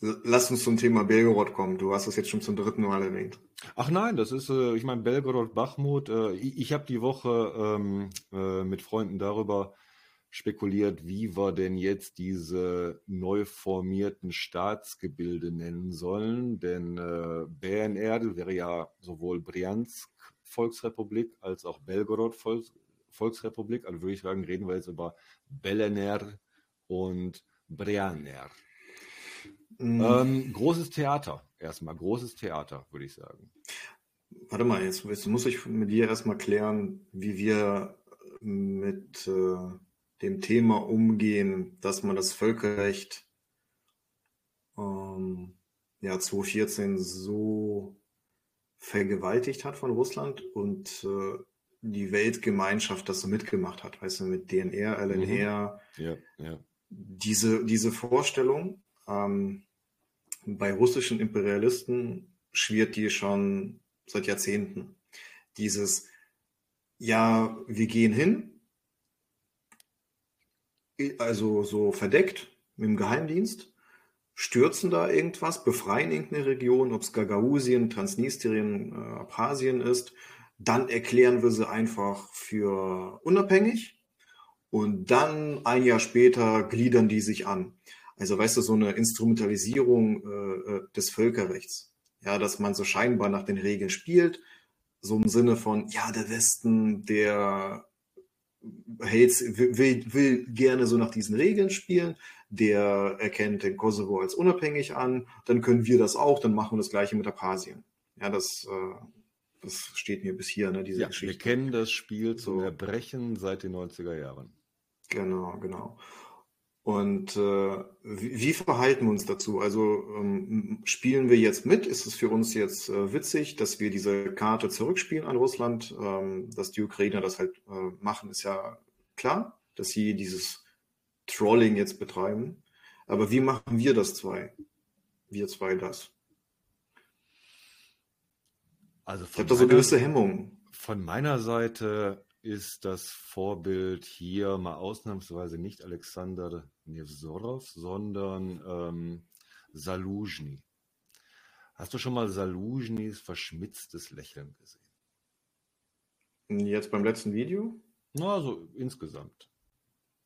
Lass uns zum Thema Belgorod kommen. Du hast es jetzt schon zum dritten Mal erwähnt. Ach nein, das ist, äh, ich meine, Belgorod, Bachmut. Äh, ich habe die Woche ähm, äh, mit Freunden darüber spekuliert, wie wir denn jetzt diese neu formierten Staatsgebilde nennen sollen. Denn BNR wäre ja sowohl Bryansk Volksrepublik als auch Belgorod Volks Volksrepublik. Also würde ich sagen, reden wir jetzt über Belener und Brianer. Mm, Ähm, großes Theater, erstmal, großes Theater, würde ich sagen. Warte mal, jetzt, jetzt muss ich mit dir erstmal klären, wie wir mit äh, dem Thema umgehen, dass man das Völkerrecht ähm, ja 2014 so vergewaltigt hat von Russland und äh, die Weltgemeinschaft das so mitgemacht hat, weißt du, mit DNR, LNR, Ja, ja. diese, diese Vorstellung ähm, bei russischen Imperialisten schwirrt die schon seit Jahrzehnten. Dieses, ja, wir gehen hin, also so verdeckt mit dem Geheimdienst, stürzen da irgendwas, befreien irgendeine Region, ob es Gagausien, Transnistrien, äh, Abchasien ist, dann erklären wir sie einfach für unabhängig und dann ein Jahr später gliedern die sich an. Also weißt du, so eine Instrumentalisierung äh, äh, des Völkerrechts. Ja, dass man so scheinbar nach den Regeln spielt, so im Sinne von, ja, der Westen, der hält, will, will gerne so nach diesen Regeln spielen, der erkennt den Kosovo als unabhängig an, dann können wir das auch, dann machen wir das gleiche mit Abchasien. Ja, das, äh, das steht mir bis hier, ne, diese Ja, wir Geschichte. kennen das Spiel zum So. Erbrechen seit den 90er Jahren. Genau, genau. Und äh, wie, wie verhalten wir uns dazu? Also ähm, spielen wir jetzt mit? Ist es für uns jetzt äh, witzig, dass wir diese Karte zurückspielen an Russland? Ähm, dass die Ukrainer das halt äh, machen, ist ja klar, dass sie dieses Trolling jetzt betreiben. Aber wie machen wir das zwei? Wir zwei das. Also Ich habe da so gewisse Hemmungen. von meiner Seite ist das Vorbild hier mal ausnahmsweise nicht Alexander Nevzorov, sondern ähm, Saluzhny. Hast du schon mal Saluzhnys verschmitztes Lächeln gesehen? Jetzt beim letzten Video? Na, so insgesamt.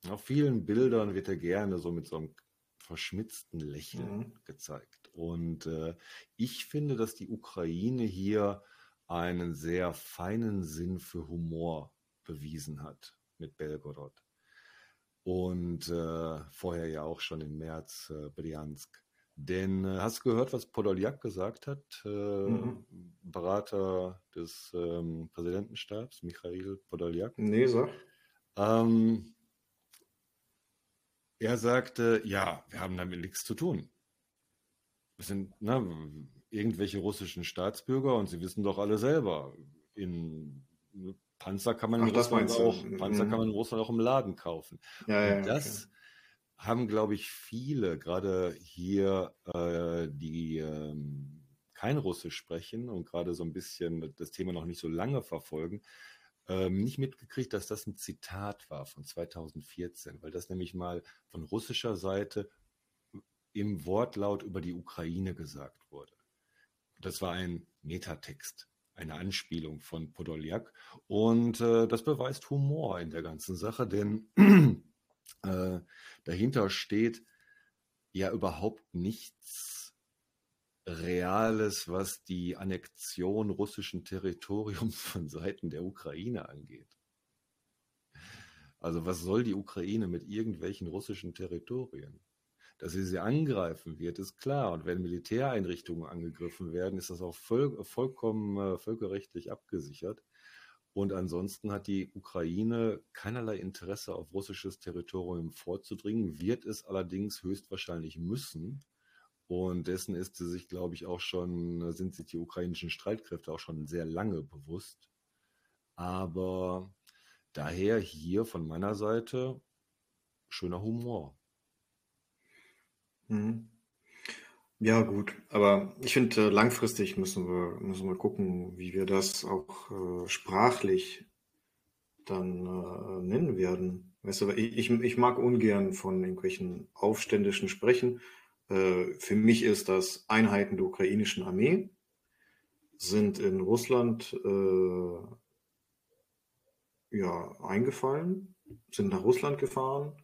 Auf vielen Bildern wird er gerne so mit so einem verschmitzten Lächeln Mhm. gezeigt. Und äh, ich finde, dass die Ukraine hier einen sehr feinen Sinn für Humor bewiesen hat mit Belgorod. Und äh, vorher ja auch schon im März äh, Bryansk. Denn äh, hast du gehört, was Podoljak gesagt hat, äh, Mhm. Berater des ähm, Präsidentenstabs, Michail Podoljak? Nee, sag. Ähm, er sagte, ja, wir haben damit nichts zu tun. Es sind ne, irgendwelche russischen Staatsbürger und sie wissen doch alle selber, in Panzer kann man in Ach, das Russland du. auch, Panzer Mhm. kann man in Russland auch im Laden kaufen. Ja, ja, Und okay. das haben, glaube ich, viele, gerade hier, äh, die ähm, kein Russisch sprechen und gerade so ein bisschen das Thema noch nicht so lange verfolgen, ähm, nicht mitgekriegt, dass das ein Zitat war von 2014, weil das nämlich mal von russischer Seite im Wortlaut über die Ukraine gesagt wurde. Das war ein Metatext, eine Anspielung von Podoljak. Und äh, das beweist Humor in der ganzen Sache, denn äh, dahinter steht ja überhaupt nichts Reales, was die Annexion russischen Territoriums von Seiten der Ukraine angeht. Also was soll die Ukraine mit irgendwelchen russischen Territorien? Dass sie sie angreifen wird, ist klar. Und wenn Militäreinrichtungen angegriffen werden, ist das auch voll, vollkommen äh, völkerrechtlich abgesichert. Und ansonsten hat die Ukraine keinerlei Interesse auf russisches Territorium vorzudringen, wird es allerdings höchstwahrscheinlich müssen. Und dessen ist sie sich, glaube ich, auch schon, sind sich die ukrainischen Streitkräfte auch schon sehr lange bewusst. Aber daher hier von meiner Seite schöner Humor. Mhm. Ja, gut. Aber ich finde, äh, langfristig müssen wir, müssen wir gucken, wie wir das auch äh, sprachlich dann äh, nennen werden. Weißt du, ich, ich mag ungern von irgendwelchen Aufständischen sprechen. Äh, für mich ist das Einheiten der ukrainischen Armee, sind in Russland äh, ja, eingefallen, sind nach Russland gefahren,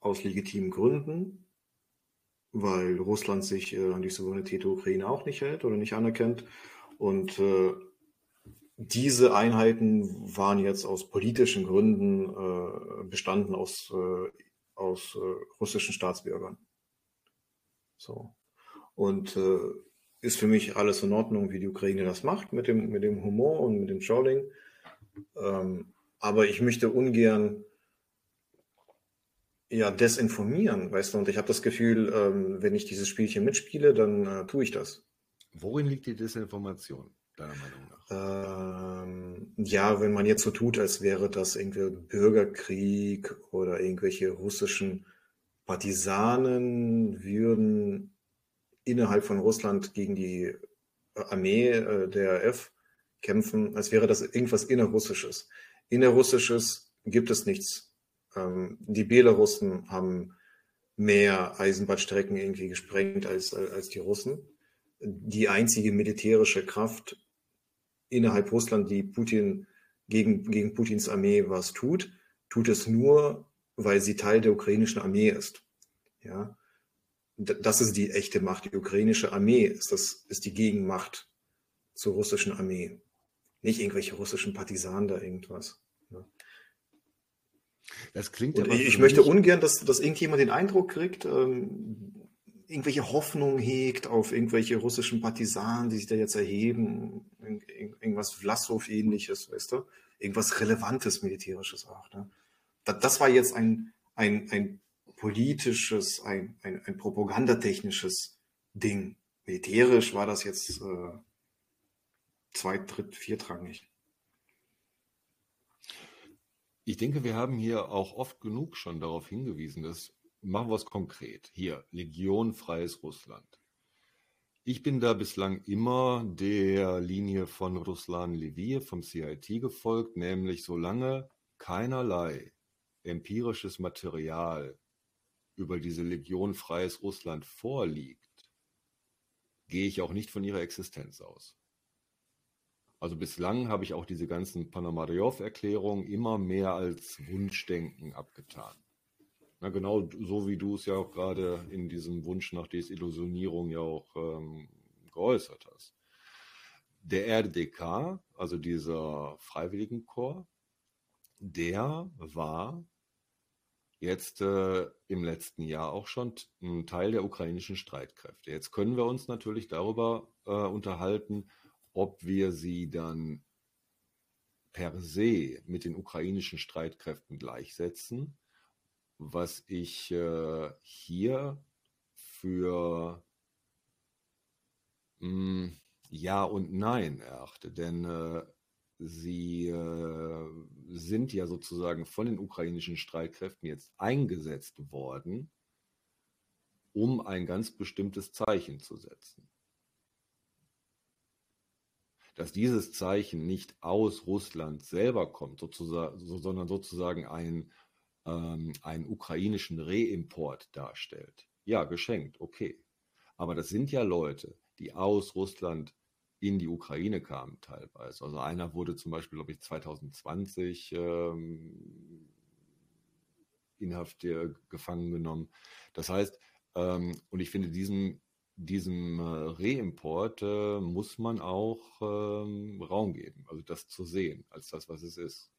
aus legitimen Gründen weil Russland sich äh, an die Souveränität der Ukraine auch nicht hält oder nicht anerkennt. Und äh, diese Einheiten waren jetzt aus politischen Gründen äh, bestanden aus, äh, aus äh, russischen Staatsbürgern. So. Und äh, ist für mich alles in Ordnung, wie die Ukraine das macht, mit dem, mit dem Humor und mit dem Trolling. Ähm, aber ich möchte ungern ja, desinformieren, weißt du, und ich habe das Gefühl, ähm, wenn ich dieses Spielchen mitspiele, dann äh, tue ich das. Worin liegt die Desinformation, deiner Meinung nach? Ähm, ja, wenn man jetzt so tut, als wäre das irgendwie Bürgerkrieg oder irgendwelche russischen Partisanen würden innerhalb von Russland gegen die Armee äh, der RF kämpfen, als wäre das irgendwas innerrussisches. Innerrussisches gibt es nichts die Belarussen haben mehr Eisenbahnstrecken irgendwie gesprengt als, als die Russen. Die einzige militärische Kraft innerhalb Russland, die Putin gegen, gegen Putins Armee was tut, tut es nur, weil sie Teil der ukrainischen Armee ist. Ja, das ist die echte Macht. Die ukrainische Armee ist das, ist die Gegenmacht zur russischen Armee. Nicht irgendwelche russischen Partisanen da irgendwas. Ja. Das klingt aber ich, ich möchte ungern, dass, dass irgendjemand den Eindruck kriegt, ähm, irgendwelche Hoffnung hegt auf irgendwelche russischen Partisanen, die sich da jetzt erheben, irgendwas Vlasov-ähnliches, weißt du? Irgendwas Relevantes, Militärisches auch. Ne? Das, das war jetzt ein, ein, ein politisches, ein, ein, ein propagandatechnisches Ding. Militärisch war das jetzt äh, zweit-, dritt-, viertrangig. Ich denke, wir haben hier auch oft genug schon darauf hingewiesen, dass machen wir es konkret. Hier, Legion Freies Russland. Ich bin da bislang immer der Linie von Ruslan Leviev vom CIT gefolgt, nämlich solange keinerlei empirisches Material über diese Legion Freies Russland vorliegt, gehe ich auch nicht von ihrer Existenz aus. Also bislang habe ich auch diese ganzen Ponomaryov-Erklärungen immer mehr als Wunschdenken abgetan. Na, genau so wie du es ja auch gerade in diesem Wunsch nach Desillusionierung ja auch ähm, geäußert hast. Der RDK, also dieser Freiwilligenkorps, der war jetzt äh, im letzten Jahr auch schon ein Teil der ukrainischen Streitkräfte. Jetzt können wir uns natürlich darüber äh, unterhalten, ob wir sie dann per se mit den ukrainischen Streitkräften gleichsetzen, was ich äh, hier für mh, hm, Ja und Nein erachte. Denn äh, sie äh, sind ja sozusagen von den ukrainischen Streitkräften jetzt eingesetzt worden, um ein ganz bestimmtes Zeichen zu setzen dass dieses Zeichen nicht aus Russland selber kommt, sozusagen, sondern sozusagen ein, ähm, einen ukrainischen Reimport darstellt. Ja, geschenkt, okay. Aber das sind ja Leute, die aus Russland in die Ukraine kamen teilweise. Also einer wurde zum Beispiel, glaube ich, 2020 ähm, inhaftiert, gefangen genommen. Das heißt, ähm, und ich finde diesen diesem äh, Reimport äh, muss man auch ähm, Raum geben, also das zu sehen, als das, was es ist.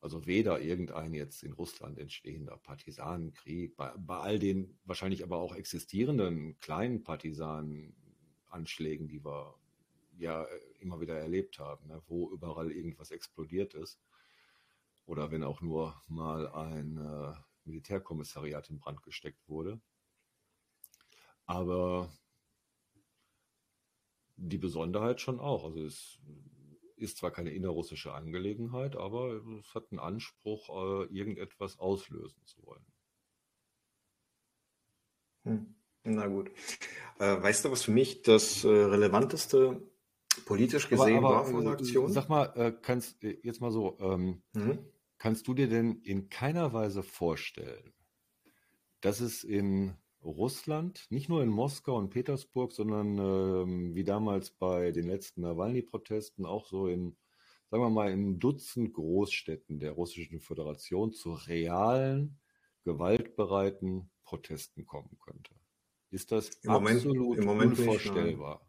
Also weder irgendein jetzt in Russland entstehender Partisanenkrieg, bei, bei all den wahrscheinlich aber auch existierenden kleinen Partisanenanschlägen, die wir ja äh, immer wieder erlebt haben, ne, wo überall irgendwas explodiert ist. Oder wenn auch nur mal ein äh, Militärkommissariat in Brand gesteckt wurde. Aber die Besonderheit schon auch. Also es ist zwar keine innerrussische Angelegenheit, aber es hat einen Anspruch, äh, irgendetwas auslösen zu wollen. Hm. Na gut. Äh, weißt du, was für mich das äh, relevanteste politisch gesehen aber, aber, war von der Aktion? Sag mal, kannst jetzt mal so, ähm, mhm. kannst du dir denn in keiner Weise vorstellen, dass es in Russland, nicht nur in Moskau und Petersburg, sondern ähm, wie damals bei den letzten Nawalny-Protesten auch so in, sagen wir mal, in Dutzend Großstädten der Russischen Föderation zu realen, gewaltbereiten Protesten kommen könnte. Ist das Im absolut Moment, unvorstellbar?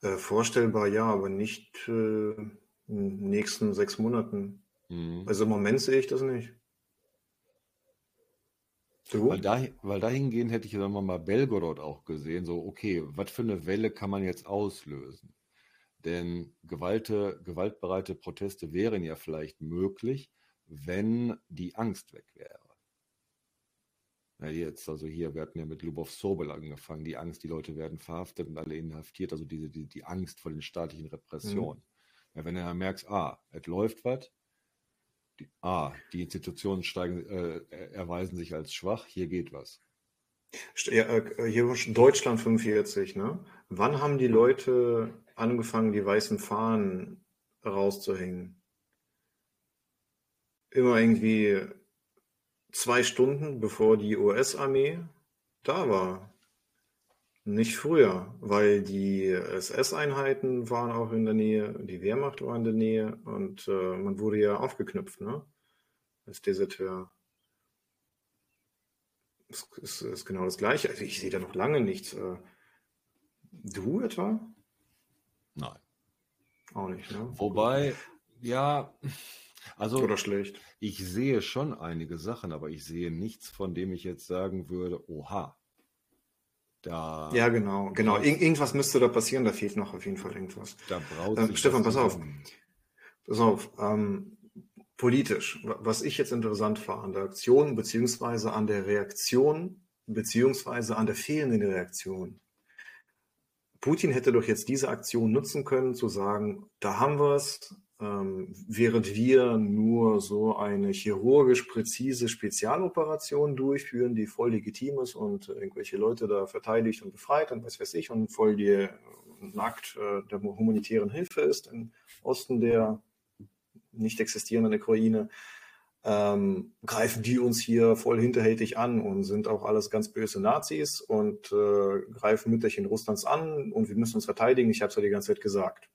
Nicht, äh, vorstellbar ja, aber nicht äh, in den nächsten sechs Monaten. Mhm. Also im Moment sehe ich das nicht. So. Weil, dahin, weil dahingehend hätte ich sagen wir mal Belgorod auch gesehen, so, okay, was für eine Welle kann man jetzt auslösen? Denn Gewalte, gewaltbereite Proteste wären ja vielleicht möglich, wenn die Angst weg wäre. Ja, jetzt, also hier, wir hatten ja mit Lubov Sobel angefangen, die Angst, die Leute werden verhaftet und alle inhaftiert, also diese, die, die Angst vor den staatlichen Repressionen. Mhm. Ja, wenn du ja merkst, ah, es läuft was, ah, die Institutionen steigen, äh, erweisen sich als schwach, hier geht was. Äh, hier Deutschland 45, ne? Wann haben die Leute angefangen, die weißen Fahnen rauszuhängen? Immer irgendwie zwei Stunden bevor die US-Armee da war. Nicht früher, weil die SS-Einheiten waren auch in der Nähe, die Wehrmacht war in der Nähe und äh, man wurde ja aufgeknüpft, ne? Als Deserteur. Das ist, ist genau das Gleiche. Also ich sehe da noch lange nichts. Äh, du etwa? Nein. Auch nicht, ne? Wobei, ja, also. Oder schlecht. Ich sehe schon einige Sachen, aber ich sehe nichts, von dem ich jetzt sagen würde, oha, da ja, genau, genau. Ir irgendwas müsste da passieren, da fehlt noch auf jeden Fall irgendwas. Da braucht ähm, Stefan, pass auf. Pass auf. Ähm, politisch, was ich jetzt interessant war an der Aktion, beziehungsweise an der Reaktion, beziehungsweise an der fehlenden Reaktion. Putin hätte doch jetzt diese Aktion nutzen können, zu sagen, da haben wir es, ähm, während wir nur so eine chirurgisch präzise Spezialoperation durchführen, die voll legitim ist und irgendwelche Leute da verteidigt und befreit und was weiß ich und voll die äh, Akt äh, der humanitären Hilfe ist im Osten der nicht existierenden Ukraine, ähm, greifen die uns hier voll hinterhältig an und sind auch alles ganz böse Nazis und äh, greifen Mütterchen Russlands an und wir müssen uns verteidigen. Ich habe es ja die ganze Zeit gesagt.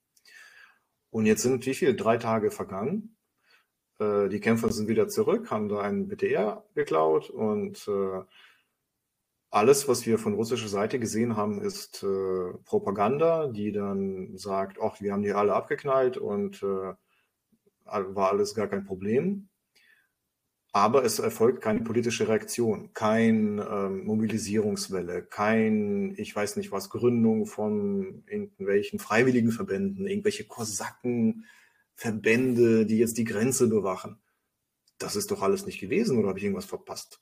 Und jetzt sind wie viel? Drei Tage vergangen. Äh, die Kämpfer sind wieder zurück, haben da einen BTR geklaut und äh, alles, was wir von russischer Seite gesehen haben, ist äh, Propaganda, die dann sagt, ach, wir haben die alle abgeknallt und äh, war alles gar kein Problem aber es erfolgt keine politische Reaktion, kein ähm, Mobilisierungswelle, kein, ich weiß nicht was, Gründung von irgendwelchen freiwilligen Verbänden, irgendwelche Kosakenverbände, die jetzt die Grenze bewachen. Das ist doch alles nicht gewesen oder habe ich irgendwas verpasst?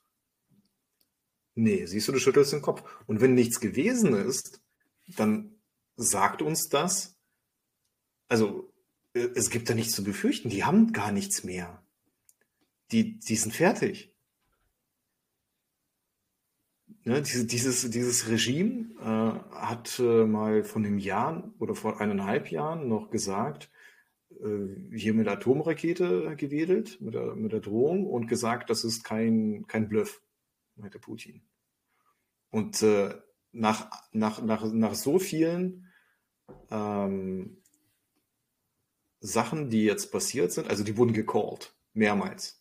Nee, siehst du, du schüttelst den Kopf. Und wenn nichts gewesen ist, dann sagt uns das, also äh, es gibt da nichts zu befürchten, die haben gar nichts mehr die, die sind fertig. Ne, diese, dieses, dieses Regime äh, hat äh, mal von einem Jahr oder vor eineinhalb Jahren noch gesagt, äh, hier mit der Atomrakete gewedelt, mit der, mit der Drohung und gesagt, das ist kein, kein Bluff, meinte Putin. Und äh, nach, nach, nach, nach so vielen ähm, Sachen, die jetzt passiert sind, also die wurden gecallt, mehrmals.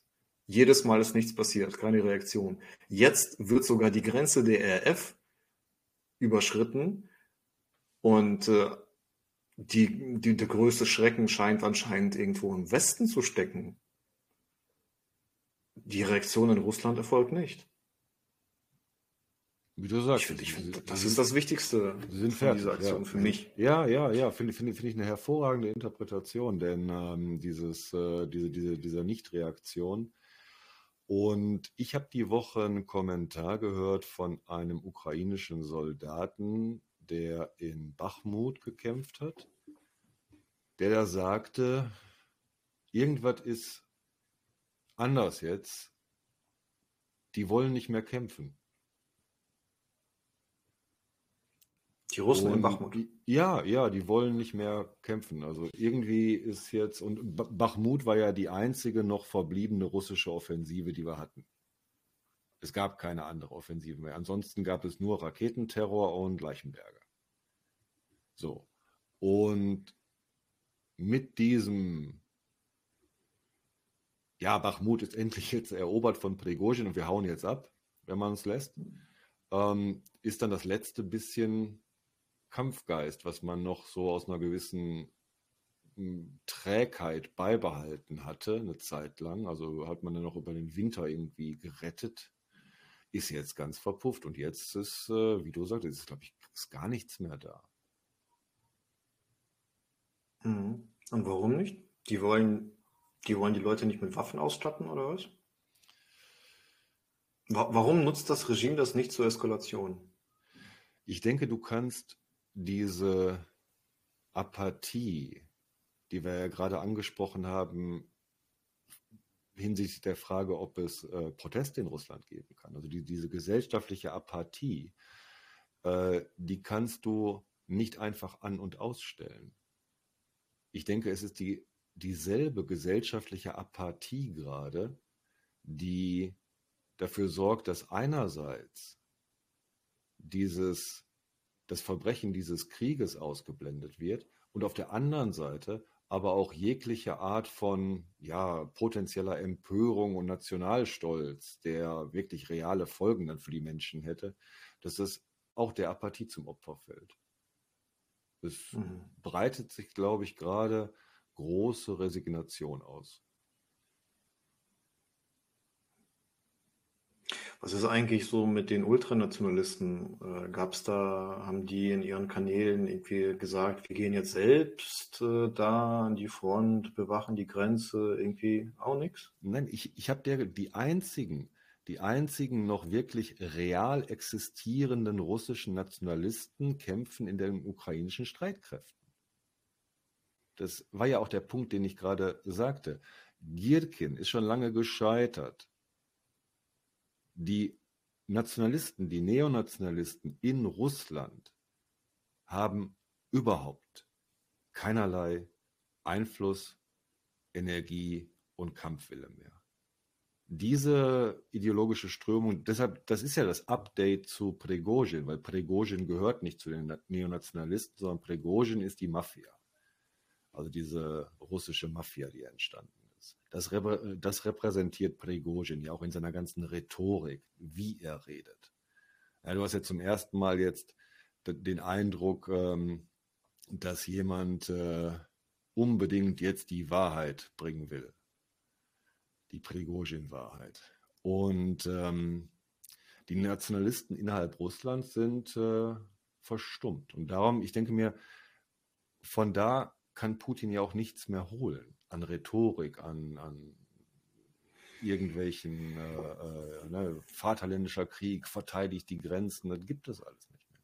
Jedes Mal ist nichts passiert, keine Reaktion. Jetzt wird sogar die Grenze der RF überschritten und äh, die, die, der größte Schrecken scheint anscheinend irgendwo im Westen zu stecken. Die Reaktion in Russland erfolgt nicht. Wie du sagst. Ich finde, ich find, das ist das Wichtigste sind fertig, dieser Aktion ja. für mich. Ja, ja, ja, finde finde finde ich eine hervorragende Interpretation, denn ähm, dieses, äh, diese, diese, dieser Nichtreaktion. Und ich habe die Woche einen Kommentar gehört von einem ukrainischen Soldaten, der in Bachmut gekämpft hat, der da sagte, irgendwas ist anders jetzt. Die wollen nicht mehr kämpfen. Die Russen in Und Bachmut. die- Ja, ja, die wollen nicht mehr kämpfen. Also irgendwie ist jetzt, und Ba- Bachmut war ja die einzige noch verbliebene russische Offensive, die wir hatten. Es gab keine andere Offensive mehr. Ansonsten gab es nur Raketenterror und Leichenberger. So. Und mit diesem, ja, Bachmut ist endlich jetzt erobert von Prigozhin und wir hauen jetzt ab, wenn man es lässt, ähm, ist dann das letzte bisschen Kampfgeist, was man noch so aus einer gewissen m, Trägheit beibehalten hatte, eine Zeit lang. Also hat man dann noch über den Winter irgendwie gerettet, ist jetzt ganz verpufft. Und jetzt ist, äh, wie du sagtest, ist, glaube ich, ist gar nichts mehr da. Mhm. Und warum nicht? Die wollen, die wollen die Leute nicht mit Waffen ausstatten oder was? Wa warum nutzt das Regime das nicht zur Eskalation? Ich denke, du kannst diese Apathie, die wir ja gerade angesprochen haben, hinsichtlich der Frage, ob es äh, Proteste in Russland geben kann, also die, diese gesellschaftliche Apathie, äh, die kannst du nicht einfach an- und ausstellen. Ich denke, es ist die, dieselbe gesellschaftliche Apathie gerade, die dafür sorgt, dass einerseits dieses, das Verbrechen dieses Krieges ausgeblendet wird und auf der anderen Seite aber auch jegliche Art von ja, potenzieller Empörung und Nationalstolz, der wirklich reale Folgen dann für die Menschen hätte, dass es auch der Apathie zum Opfer fällt. Es Mhm. breitet sich, glaube ich, gerade große Resignation aus. Was ist eigentlich so mit den Ultranationalisten? Äh, Gab es da, haben die in ihren Kanälen irgendwie gesagt, wir gehen jetzt selbst äh, da an die Front, bewachen die Grenze, irgendwie auch nichts? Nein, ich, ich habe die einzigen, die einzigen noch wirklich real existierenden russischen Nationalisten kämpfen in den ukrainischen Streitkräften. Das war ja auch der Punkt, den ich gerade sagte. Gierkin ist schon lange gescheitert. Die Nationalisten, die Neonationalisten in Russland haben überhaupt keinerlei Einfluss, Energie und Kampfwille mehr. Diese ideologische Strömung, deshalb, das ist ja das Update zu Prigozhin, weil Prigozhin gehört nicht zu den Na- Neonationalisten, sondern Prigozhin ist die Mafia. Also diese russische Mafia, die entstanden ist. Das, reprä- das repräsentiert Prigozhin ja auch in seiner ganzen Rhetorik, wie er redet. Ja, du hast ja zum ersten Mal jetzt den Eindruck, ähm, dass jemand äh, unbedingt jetzt die Wahrheit bringen will. Die Prigozhin-Wahrheit. Und ähm, die Nationalisten innerhalb Russlands sind äh, verstummt. Und darum, ich denke mir, von da kann Putin ja auch nichts mehr holen an Rhetorik, an, an irgendwelchen äh, äh, ne, Vaterländischer Krieg, verteidigt die Grenzen, das gibt es alles nicht mehr.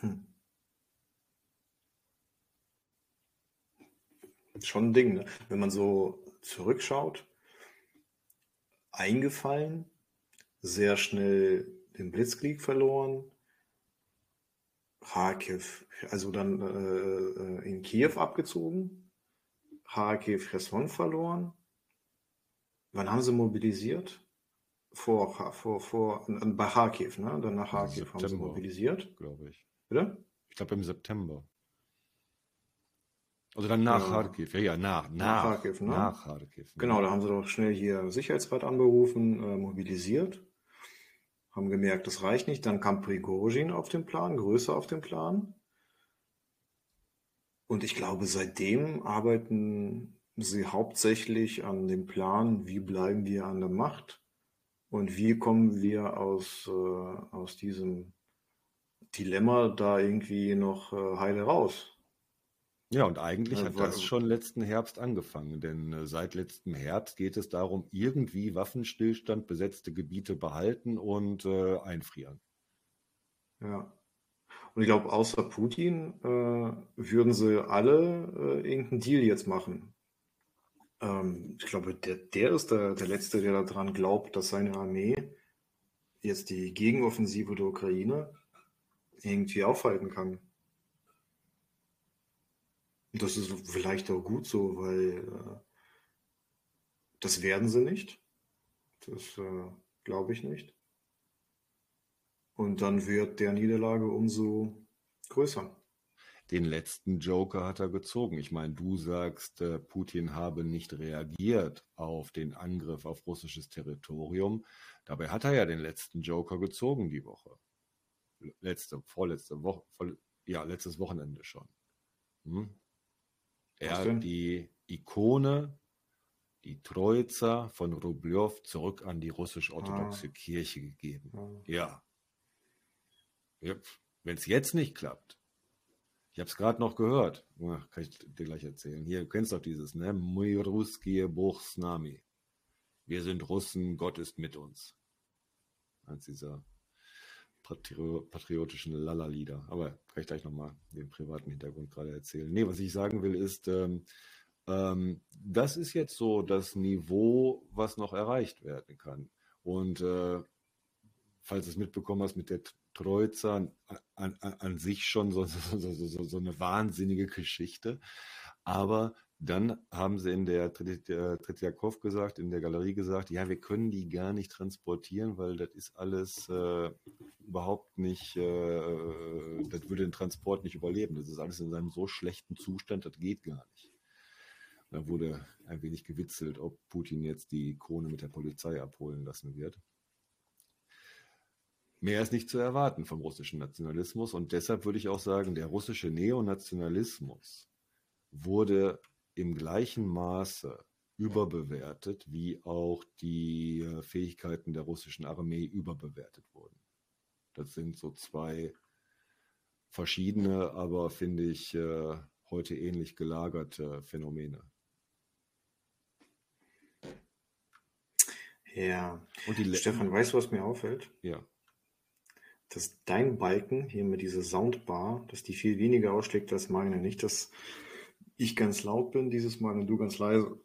Hm. Schon ein Ding, ne? Wenn man so zurückschaut, eingefallen, sehr schnell den Blitzkrieg verloren, Kharkiv, also dann äh, äh, in Kiew abgezogen, Kharkiv, Cherson verloren. Wann haben sie mobilisiert? Vor, vor, vor, bei Kharkiv, ne? Dann nach Kharkiv haben sie mobilisiert. glaube ich. Bitte? Ich glaube im September. Also dann nach Ja. Kharkiv. Ja, ja, nach, nach, Kharkiv, ne? nach Kharkiv. Genau, da haben sie doch schnell hier Sicherheitsrat anberufen, äh, mobilisiert, haben gemerkt, das reicht nicht. Dann kam Prigozhin auf den Plan, größer auf den Plan. Und ich glaube, seitdem arbeiten sie hauptsächlich an dem Plan, wie bleiben wir an der Macht und wie kommen wir aus, äh, aus diesem Dilemma da irgendwie noch äh, heile raus. Ja, und eigentlich Äh, hat das schon letzten Herbst angefangen, denn äh, seit letztem Herbst geht es darum, irgendwie Waffenstillstand, besetzte Gebiete behalten und äh, einfrieren. Ja. Und ich glaube, außer Putin äh, würden sie alle äh, irgendeinen Deal jetzt machen. Ähm, ich glaube, der, der ist der, der Letzte, der daran glaubt, dass seine Armee jetzt die Gegenoffensive der Ukraine irgendwie aufhalten kann. Das ist vielleicht auch gut so, weil äh, das werden sie nicht. Das äh, glaube ich nicht. Und dann wird der Niederlage umso größer. Den letzten Joker hat er gezogen. Ich meine, du sagst, äh, Putin habe nicht reagiert auf den Angriff auf russisches Territorium. Dabei hat er ja den letzten Joker gezogen die Woche. Letzte, vorletzte Woche, vor, ja, letztes Wochenende schon. Hm? Er hat die Ikone, die Troiza von Rublev zurück an die russisch-orthodoxe ah. Kirche gegeben. Ah. Ja. ja. Wenn es jetzt nicht klappt, ich habe es gerade noch gehört, Ach, kann ich dir gleich erzählen. Hier, du kennst doch dieses, ne? My ruskie Wir sind Russen, Gott ist mit uns. Eins dieser patriotischen Lala-Lieder. Aber kann ich gleich nochmal den privaten Hintergrund gerade erzählen. Nee, was ich sagen will, ist, ähm, ähm, das ist jetzt so das Niveau, was noch erreicht werden kann. Und äh, falls du es mitbekommen hast mit der Troiza, an, an, an sich schon so, so, so, so, eine wahnsinnige Geschichte. Aber dann haben sie in der Tretjakov gesagt, in der Galerie gesagt, ja, wir können die gar nicht transportieren, weil das ist alles äh, überhaupt nicht, äh, das würde den Transport nicht überleben. Das ist alles in einem so schlechten Zustand, das geht gar nicht. Da wurde ein wenig gewitzelt, ob Putin jetzt die Krone mit der Polizei abholen lassen wird. Mehr ist nicht zu erwarten vom russischen Nationalismus und deshalb würde ich auch sagen, der russische Neonationalismus wurde im gleichen Maße überbewertet, wie auch die äh, Fähigkeiten der russischen Armee überbewertet wurden. Das sind so zwei verschiedene, aber finde ich äh, heute ähnlich gelagerte Phänomene. Ja. Und die Stefan, weißt du, was mir auffällt? Ja. Dass dein Balken hier mit dieser Soundbar, dass die viel weniger ausschlägt als meine. Nicht, dass ich ganz laut bin dieses Mal und du ganz leise.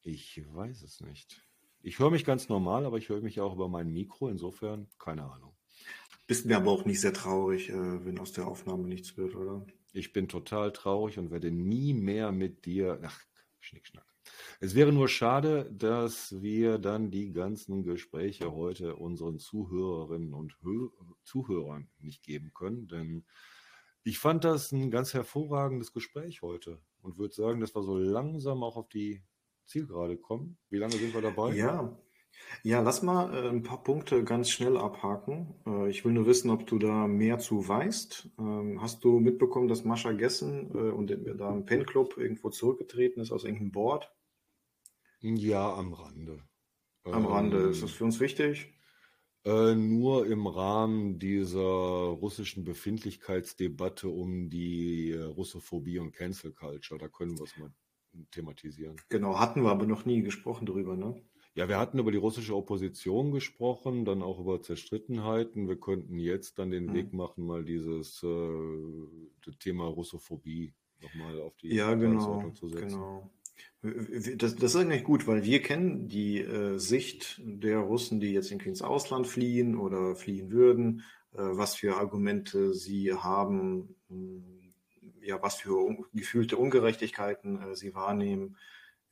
Ich weiß es nicht. Ich höre mich ganz normal, aber ich höre mich auch über mein Mikro. Insofern keine Ahnung. Bist mir aber auch nicht sehr traurig, äh, wenn aus der Aufnahme nichts wird, oder? Ich bin total traurig und werde nie mehr mit dir. Ach, Schnickschnack. Es wäre nur schade, dass wir dann die ganzen Gespräche heute unseren Zuhörerinnen und Hö Zuhörern nicht geben können, denn ich fand das ein ganz hervorragendes Gespräch heute und würde sagen, dass wir so langsam auch auf die Zielgerade kommen. Wie lange sind wir dabei? Ja. Ja, lass mal äh, ein paar Punkte ganz schnell abhaken. Äh, ich will nur wissen, ob du da mehr zu weißt. Ähm, hast du mitbekommen, dass Mascha Gessen äh, und da im Pen-Club irgendwo zurückgetreten ist aus irgendeinem Board? Ja, am Rande. Am Rande. Ähm, Ist das für uns wichtig? Äh, nur im Rahmen dieser russischen Befindlichkeitsdebatte um die äh, Russophobie und Cancel Culture. Da können wir es mal thematisieren. Genau, hatten wir aber noch nie gesprochen drüber, ne? Ja, wir hatten über die russische Opposition gesprochen, dann auch über Zerstrittenheiten. Wir könnten jetzt dann den Hm. Weg machen, mal dieses äh, Thema Russophobie nochmal auf die Ja, genau, Tagesordnung zu setzen. genau. Das, das ist eigentlich gut, weil wir kennen die äh, Sicht der Russen, die jetzt irgendwie ins Ausland fliehen oder fliehen würden, äh, was für Argumente sie haben, mh, ja, was für un gefühlte Ungerechtigkeiten äh, sie wahrnehmen,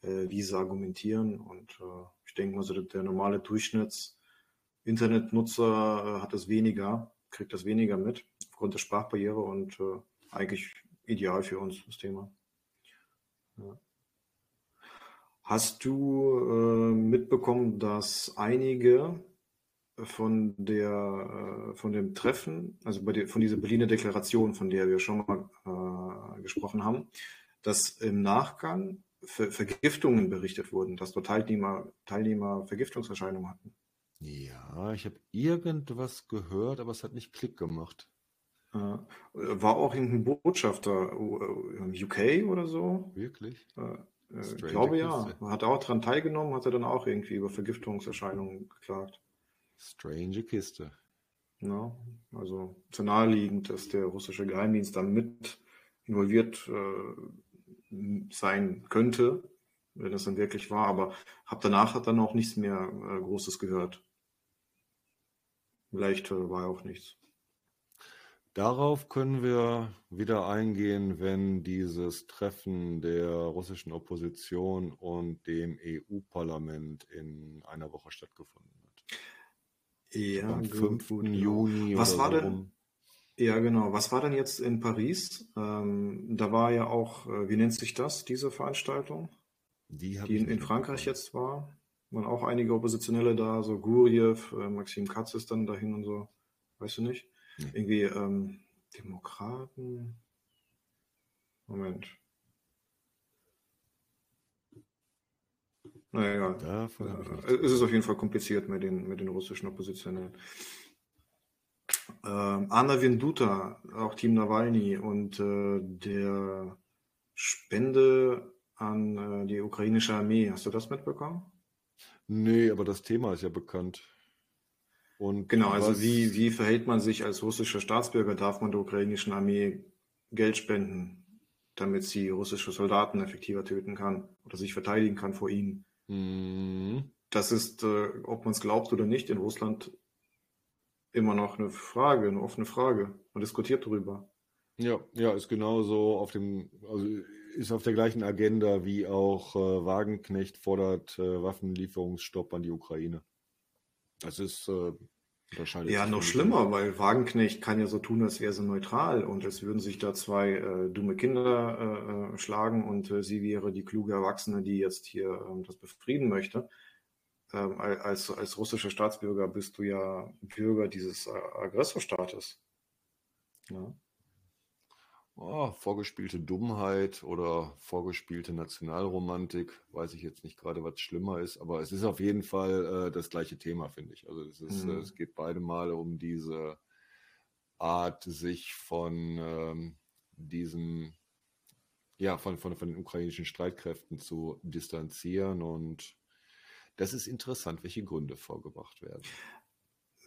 äh, wie sie argumentieren. Und äh, ich denke mal, so der, normale Durchschnitts-Internetnutzer äh, hat das weniger, kriegt das weniger mit, aufgrund der Sprachbarriere und äh, eigentlich ideal für uns, das Thema. Ja. Hast du äh, mitbekommen, dass einige von der, äh, von dem Treffen, also bei der, von dieser Berliner Deklaration, von der wir schon mal äh, gesprochen haben, dass im Nachgang Ver Vergiftungen berichtet wurden, dass dort Teilnehmer, Teilnehmer Vergiftungserscheinungen hatten. Ja, ich habe irgendwas gehört, aber es hat nicht Klick gemacht. Äh, war auch irgendein Botschafter im UK oder so? Wirklich? Äh, ich glaube ja. Hat auch daran teilgenommen, hat er dann auch irgendwie über Vergiftungserscheinungen geklagt. Strange Kiste. Ja, also zu naheliegend, dass der russische Geheimdienst da mit involviert äh, sein könnte, wenn das dann wirklich war, aber hab danach hat dann auch nichts mehr äh, Großes gehört. Vielleicht äh, war auch nichts. Darauf können wir wieder eingehen, wenn dieses Treffen der russischen Opposition und dem EU-Parlament in einer Woche stattgefunden hat. Ja, Am gut, 5. gut, genau. Juni Was oder war so denn, rum. ja genau, was war denn jetzt in Paris? Ähm, da war ja auch, äh, wie nennt sich das, diese Veranstaltung, Die die in, in Frankreich jetzt war? Waren auch einige Oppositionelle da, so Guriev, äh, Maxim Katz ist dann dahin und so, weißt du nicht? Nee. Irgendwie ähm, Demokraten. Moment. Naja, nichts äh, es ist auf jeden Fall kompliziert mit den, mit den russischen Oppositionellen. Ähm, Anna Venduta, auch Team Nawalny und äh, der Spende an äh, die ukrainische Armee. Hast du das mitbekommen? Nee, aber das Thema ist ja bekannt. Und Genau, also was, wie, wie verhält man sich als russischer Staatsbürger? Darf man der ukrainischen Armee Geld spenden, damit sie russische Soldaten effektiver töten kann oder sich verteidigen kann vor ihnen? Mhm. Das ist, äh, ob man es glaubt oder nicht, in Russland immer noch eine Frage, eine offene Frage. Man diskutiert darüber. Ja, ja, ist genauso auf dem, also ist auf der gleichen Agenda wie auch äh, Wagenknecht fordert äh, Waffenlieferungsstopp an die Ukraine. Das ist, äh, Ja, noch schlimmer, weil Wagenknecht kann ja so tun, als wäre sie neutral und als würden sich da zwei äh, dumme Kinder äh, äh, schlagen und äh, sie wäre die kluge Erwachsene, die jetzt hier ähm, das befrieden möchte. Ähm, al- als, als russischer Staatsbürger bist du ja Bürger dieses Aggressorstaates. Ja. Oh, vorgespielte Dummheit oder vorgespielte Nationalromantik, weiß ich jetzt nicht gerade, was schlimmer ist, aber es ist auf jeden Fall äh, das gleiche Thema, finde ich. Also es ist, Mhm. äh, es geht beide Male um diese Art, sich von ähm, diesem, ja, von, von, von den ukrainischen Streitkräften zu distanzieren und das ist interessant, welche Gründe vorgebracht werden.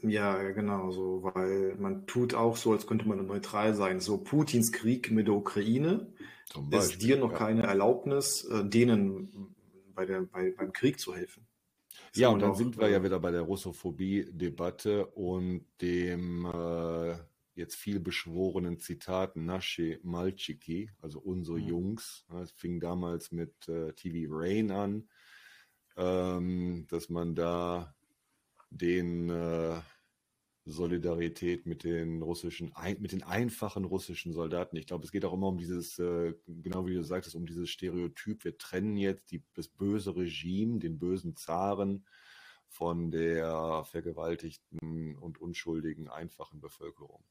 Ja, genau, so, weil man tut auch so, als könnte man neutral sein. So Putins Krieg mit der Ukraine Zum ist Beispiel, dir noch ja. keine Erlaubnis, äh, denen bei der, bei, beim Krieg zu helfen. Das Ja, und dann auch, sind wir ja äh, wieder bei der Russophobie-Debatte und dem äh, jetzt viel beschworenen Zitat Nasche Malchiki, also unsere Mhm. Jungs. Es fing damals mit äh, TV Rain an, ähm, dass man da den äh, Solidarität mit den russischen, mit den einfachen russischen Soldaten. Ich glaube, es geht auch immer um dieses, äh, genau wie du sagtest, um dieses Stereotyp. Wir trennen jetzt die, das böse Regime, den bösen Zaren von der vergewaltigten und unschuldigen einfachen Bevölkerung.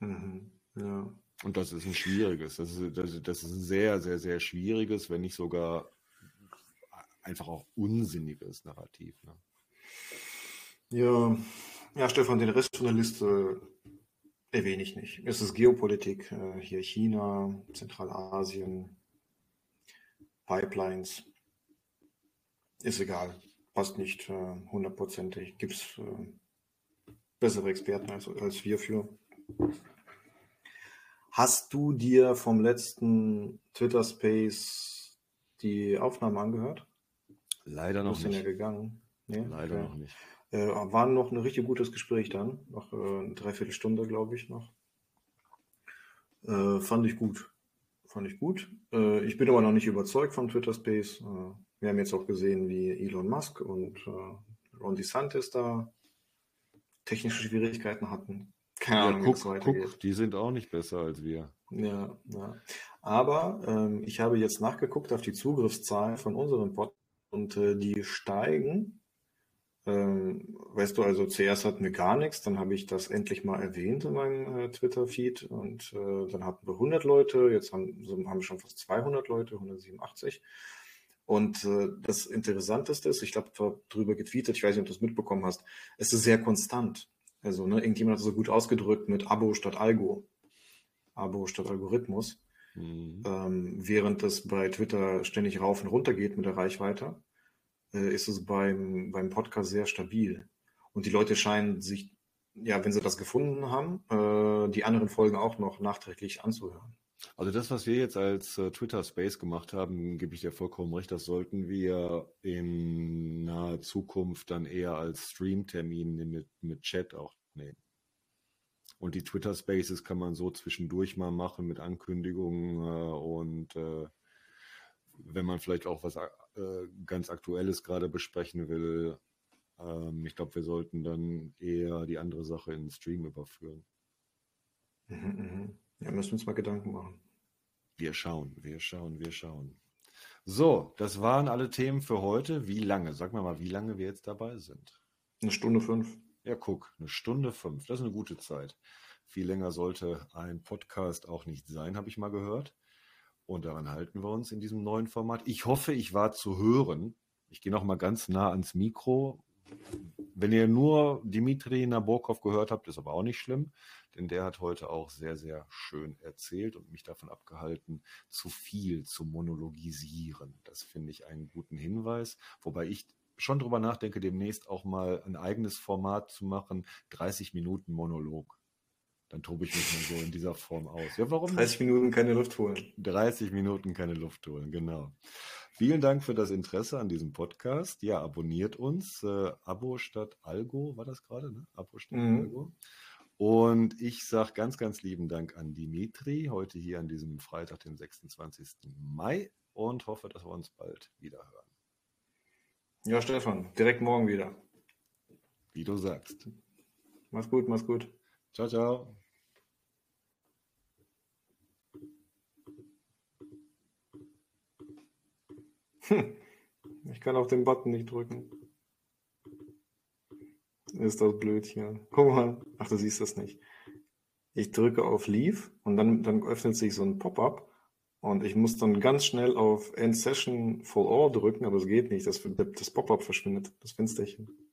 Mhm, ja. Und das ist ein schwieriges, das ist, das, das ist ein sehr, sehr, sehr schwieriges, wenn nicht sogar einfach auch unsinniges Narrativ. Ne? Ja, ja, Stefan, den Rest von der Liste erwähne ich nicht. Es ist Geopolitik, äh, hier China, Zentralasien, Pipelines. Ist egal, passt nicht äh, hundertprozentig. Gibt es äh, bessere Experten als, als wir für. Hast du dir vom letzten Twitter Space die Aufnahme angehört? Leider noch bist dann ja nicht. gegangen. Nee? Leider Okay. noch nicht. Äh, war noch ein richtig gutes Gespräch dann. Noch äh, eine Dreiviertelstunde, glaube ich, noch. Äh, fand ich gut. Fand ich gut. Äh, ich bin aber noch nicht überzeugt vom Twitter Space. Äh, wir haben jetzt auch gesehen, wie Elon Musk und äh, Ron DeSantis da technische Schwierigkeiten hatten. Keine Ja, Ahnung, guck, weitergeht. guck, die sind auch nicht besser als wir. Ja, ja. Aber ähm, ich habe jetzt nachgeguckt auf die Zugriffszahlen von unserem Pod und äh, die steigen Ähm, weißt du, also zuerst hatten wir gar nichts, dann habe ich das endlich mal erwähnt in meinem äh, Twitter-Feed und äh, dann hatten wir 100 Leute, jetzt haben, haben wir schon fast 200 Leute, 187. Und äh, das Interessanteste ist, ich glaube, du hast darüber getweetet, ich weiß nicht, ob du es mitbekommen hast, es ist sehr konstant. Also, ne, irgendjemand hat es so gut ausgedrückt mit Abo statt Algo. Abo statt Algorithmus. Mhm. Ähm, während es bei Twitter ständig rauf und runter geht mit der Reichweite, äh, ist es beim, beim Podcast sehr stabil. Und die Leute scheinen sich, ja, wenn sie das gefunden haben, äh, die anderen Folgen auch noch nachträglich anzuhören. Also das, was wir jetzt als äh, Twitter Space gemacht haben, gebe ich dir vollkommen recht, das sollten wir in naher Zukunft dann eher als Streamtermin mit, mit Chat auch nehmen. Und die Twitter Spaces kann man so zwischendurch mal machen mit Ankündigungen äh, und äh, wenn man vielleicht auch was äh, ganz Aktuelles gerade besprechen will. Ähm, ich glaube, wir sollten dann eher die andere Sache in den Stream überführen. Mhm, mhm. Ja, müssen wir uns mal Gedanken machen. Wir schauen, wir schauen, wir schauen. So, das waren alle Themen für heute. Wie lange? Sag mal mal, wie lange wir jetzt dabei sind. Eine Stunde fünf. Ja, guck, eine Stunde fünf. Das ist eine gute Zeit. Viel länger sollte ein Podcast auch nicht sein, habe ich mal gehört. Und daran halten wir uns in diesem neuen Format. Ich hoffe, ich war zu hören. Ich gehe noch mal ganz nah ans Mikro. Wenn ihr nur Dimitri Nabokov gehört habt, ist aber auch nicht schlimm, denn der hat heute auch sehr, sehr schön erzählt und mich davon abgehalten, zu viel zu monologisieren. Das finde ich einen guten Hinweis, wobei ich schon drüber nachdenke, demnächst auch mal ein eigenes Format zu machen, 30 Minuten Monolog. Dann tobe ich mich mal so in dieser Form aus. Ja, warum 30 Minuten keine Luft holen. 30 Minuten keine Luft holen, genau. Vielen Dank für das Interesse an diesem Podcast. Ja, abonniert uns. Äh, Abo statt Algo war das gerade, ne? Abo statt mhm. Algo. Und ich sage ganz, ganz lieben Dank an Dimitri, heute hier an diesem Freitag, den 26. Mai und hoffe, dass wir uns bald wieder hören. Ja, Stefan, direkt morgen wieder. Wie du sagst. Mach's gut, mach's gut. Ciao, ciao. Hm. Ich kann auf den Button nicht drücken. Ist das blöd hier. Guck mal. Ach, du siehst das nicht. Ich drücke auf Leave und dann, dann öffnet sich so ein Pop-up und ich muss dann ganz schnell auf End Session for All drücken, aber es geht nicht. Das, das Pop-up verschwindet, das Fensterchen.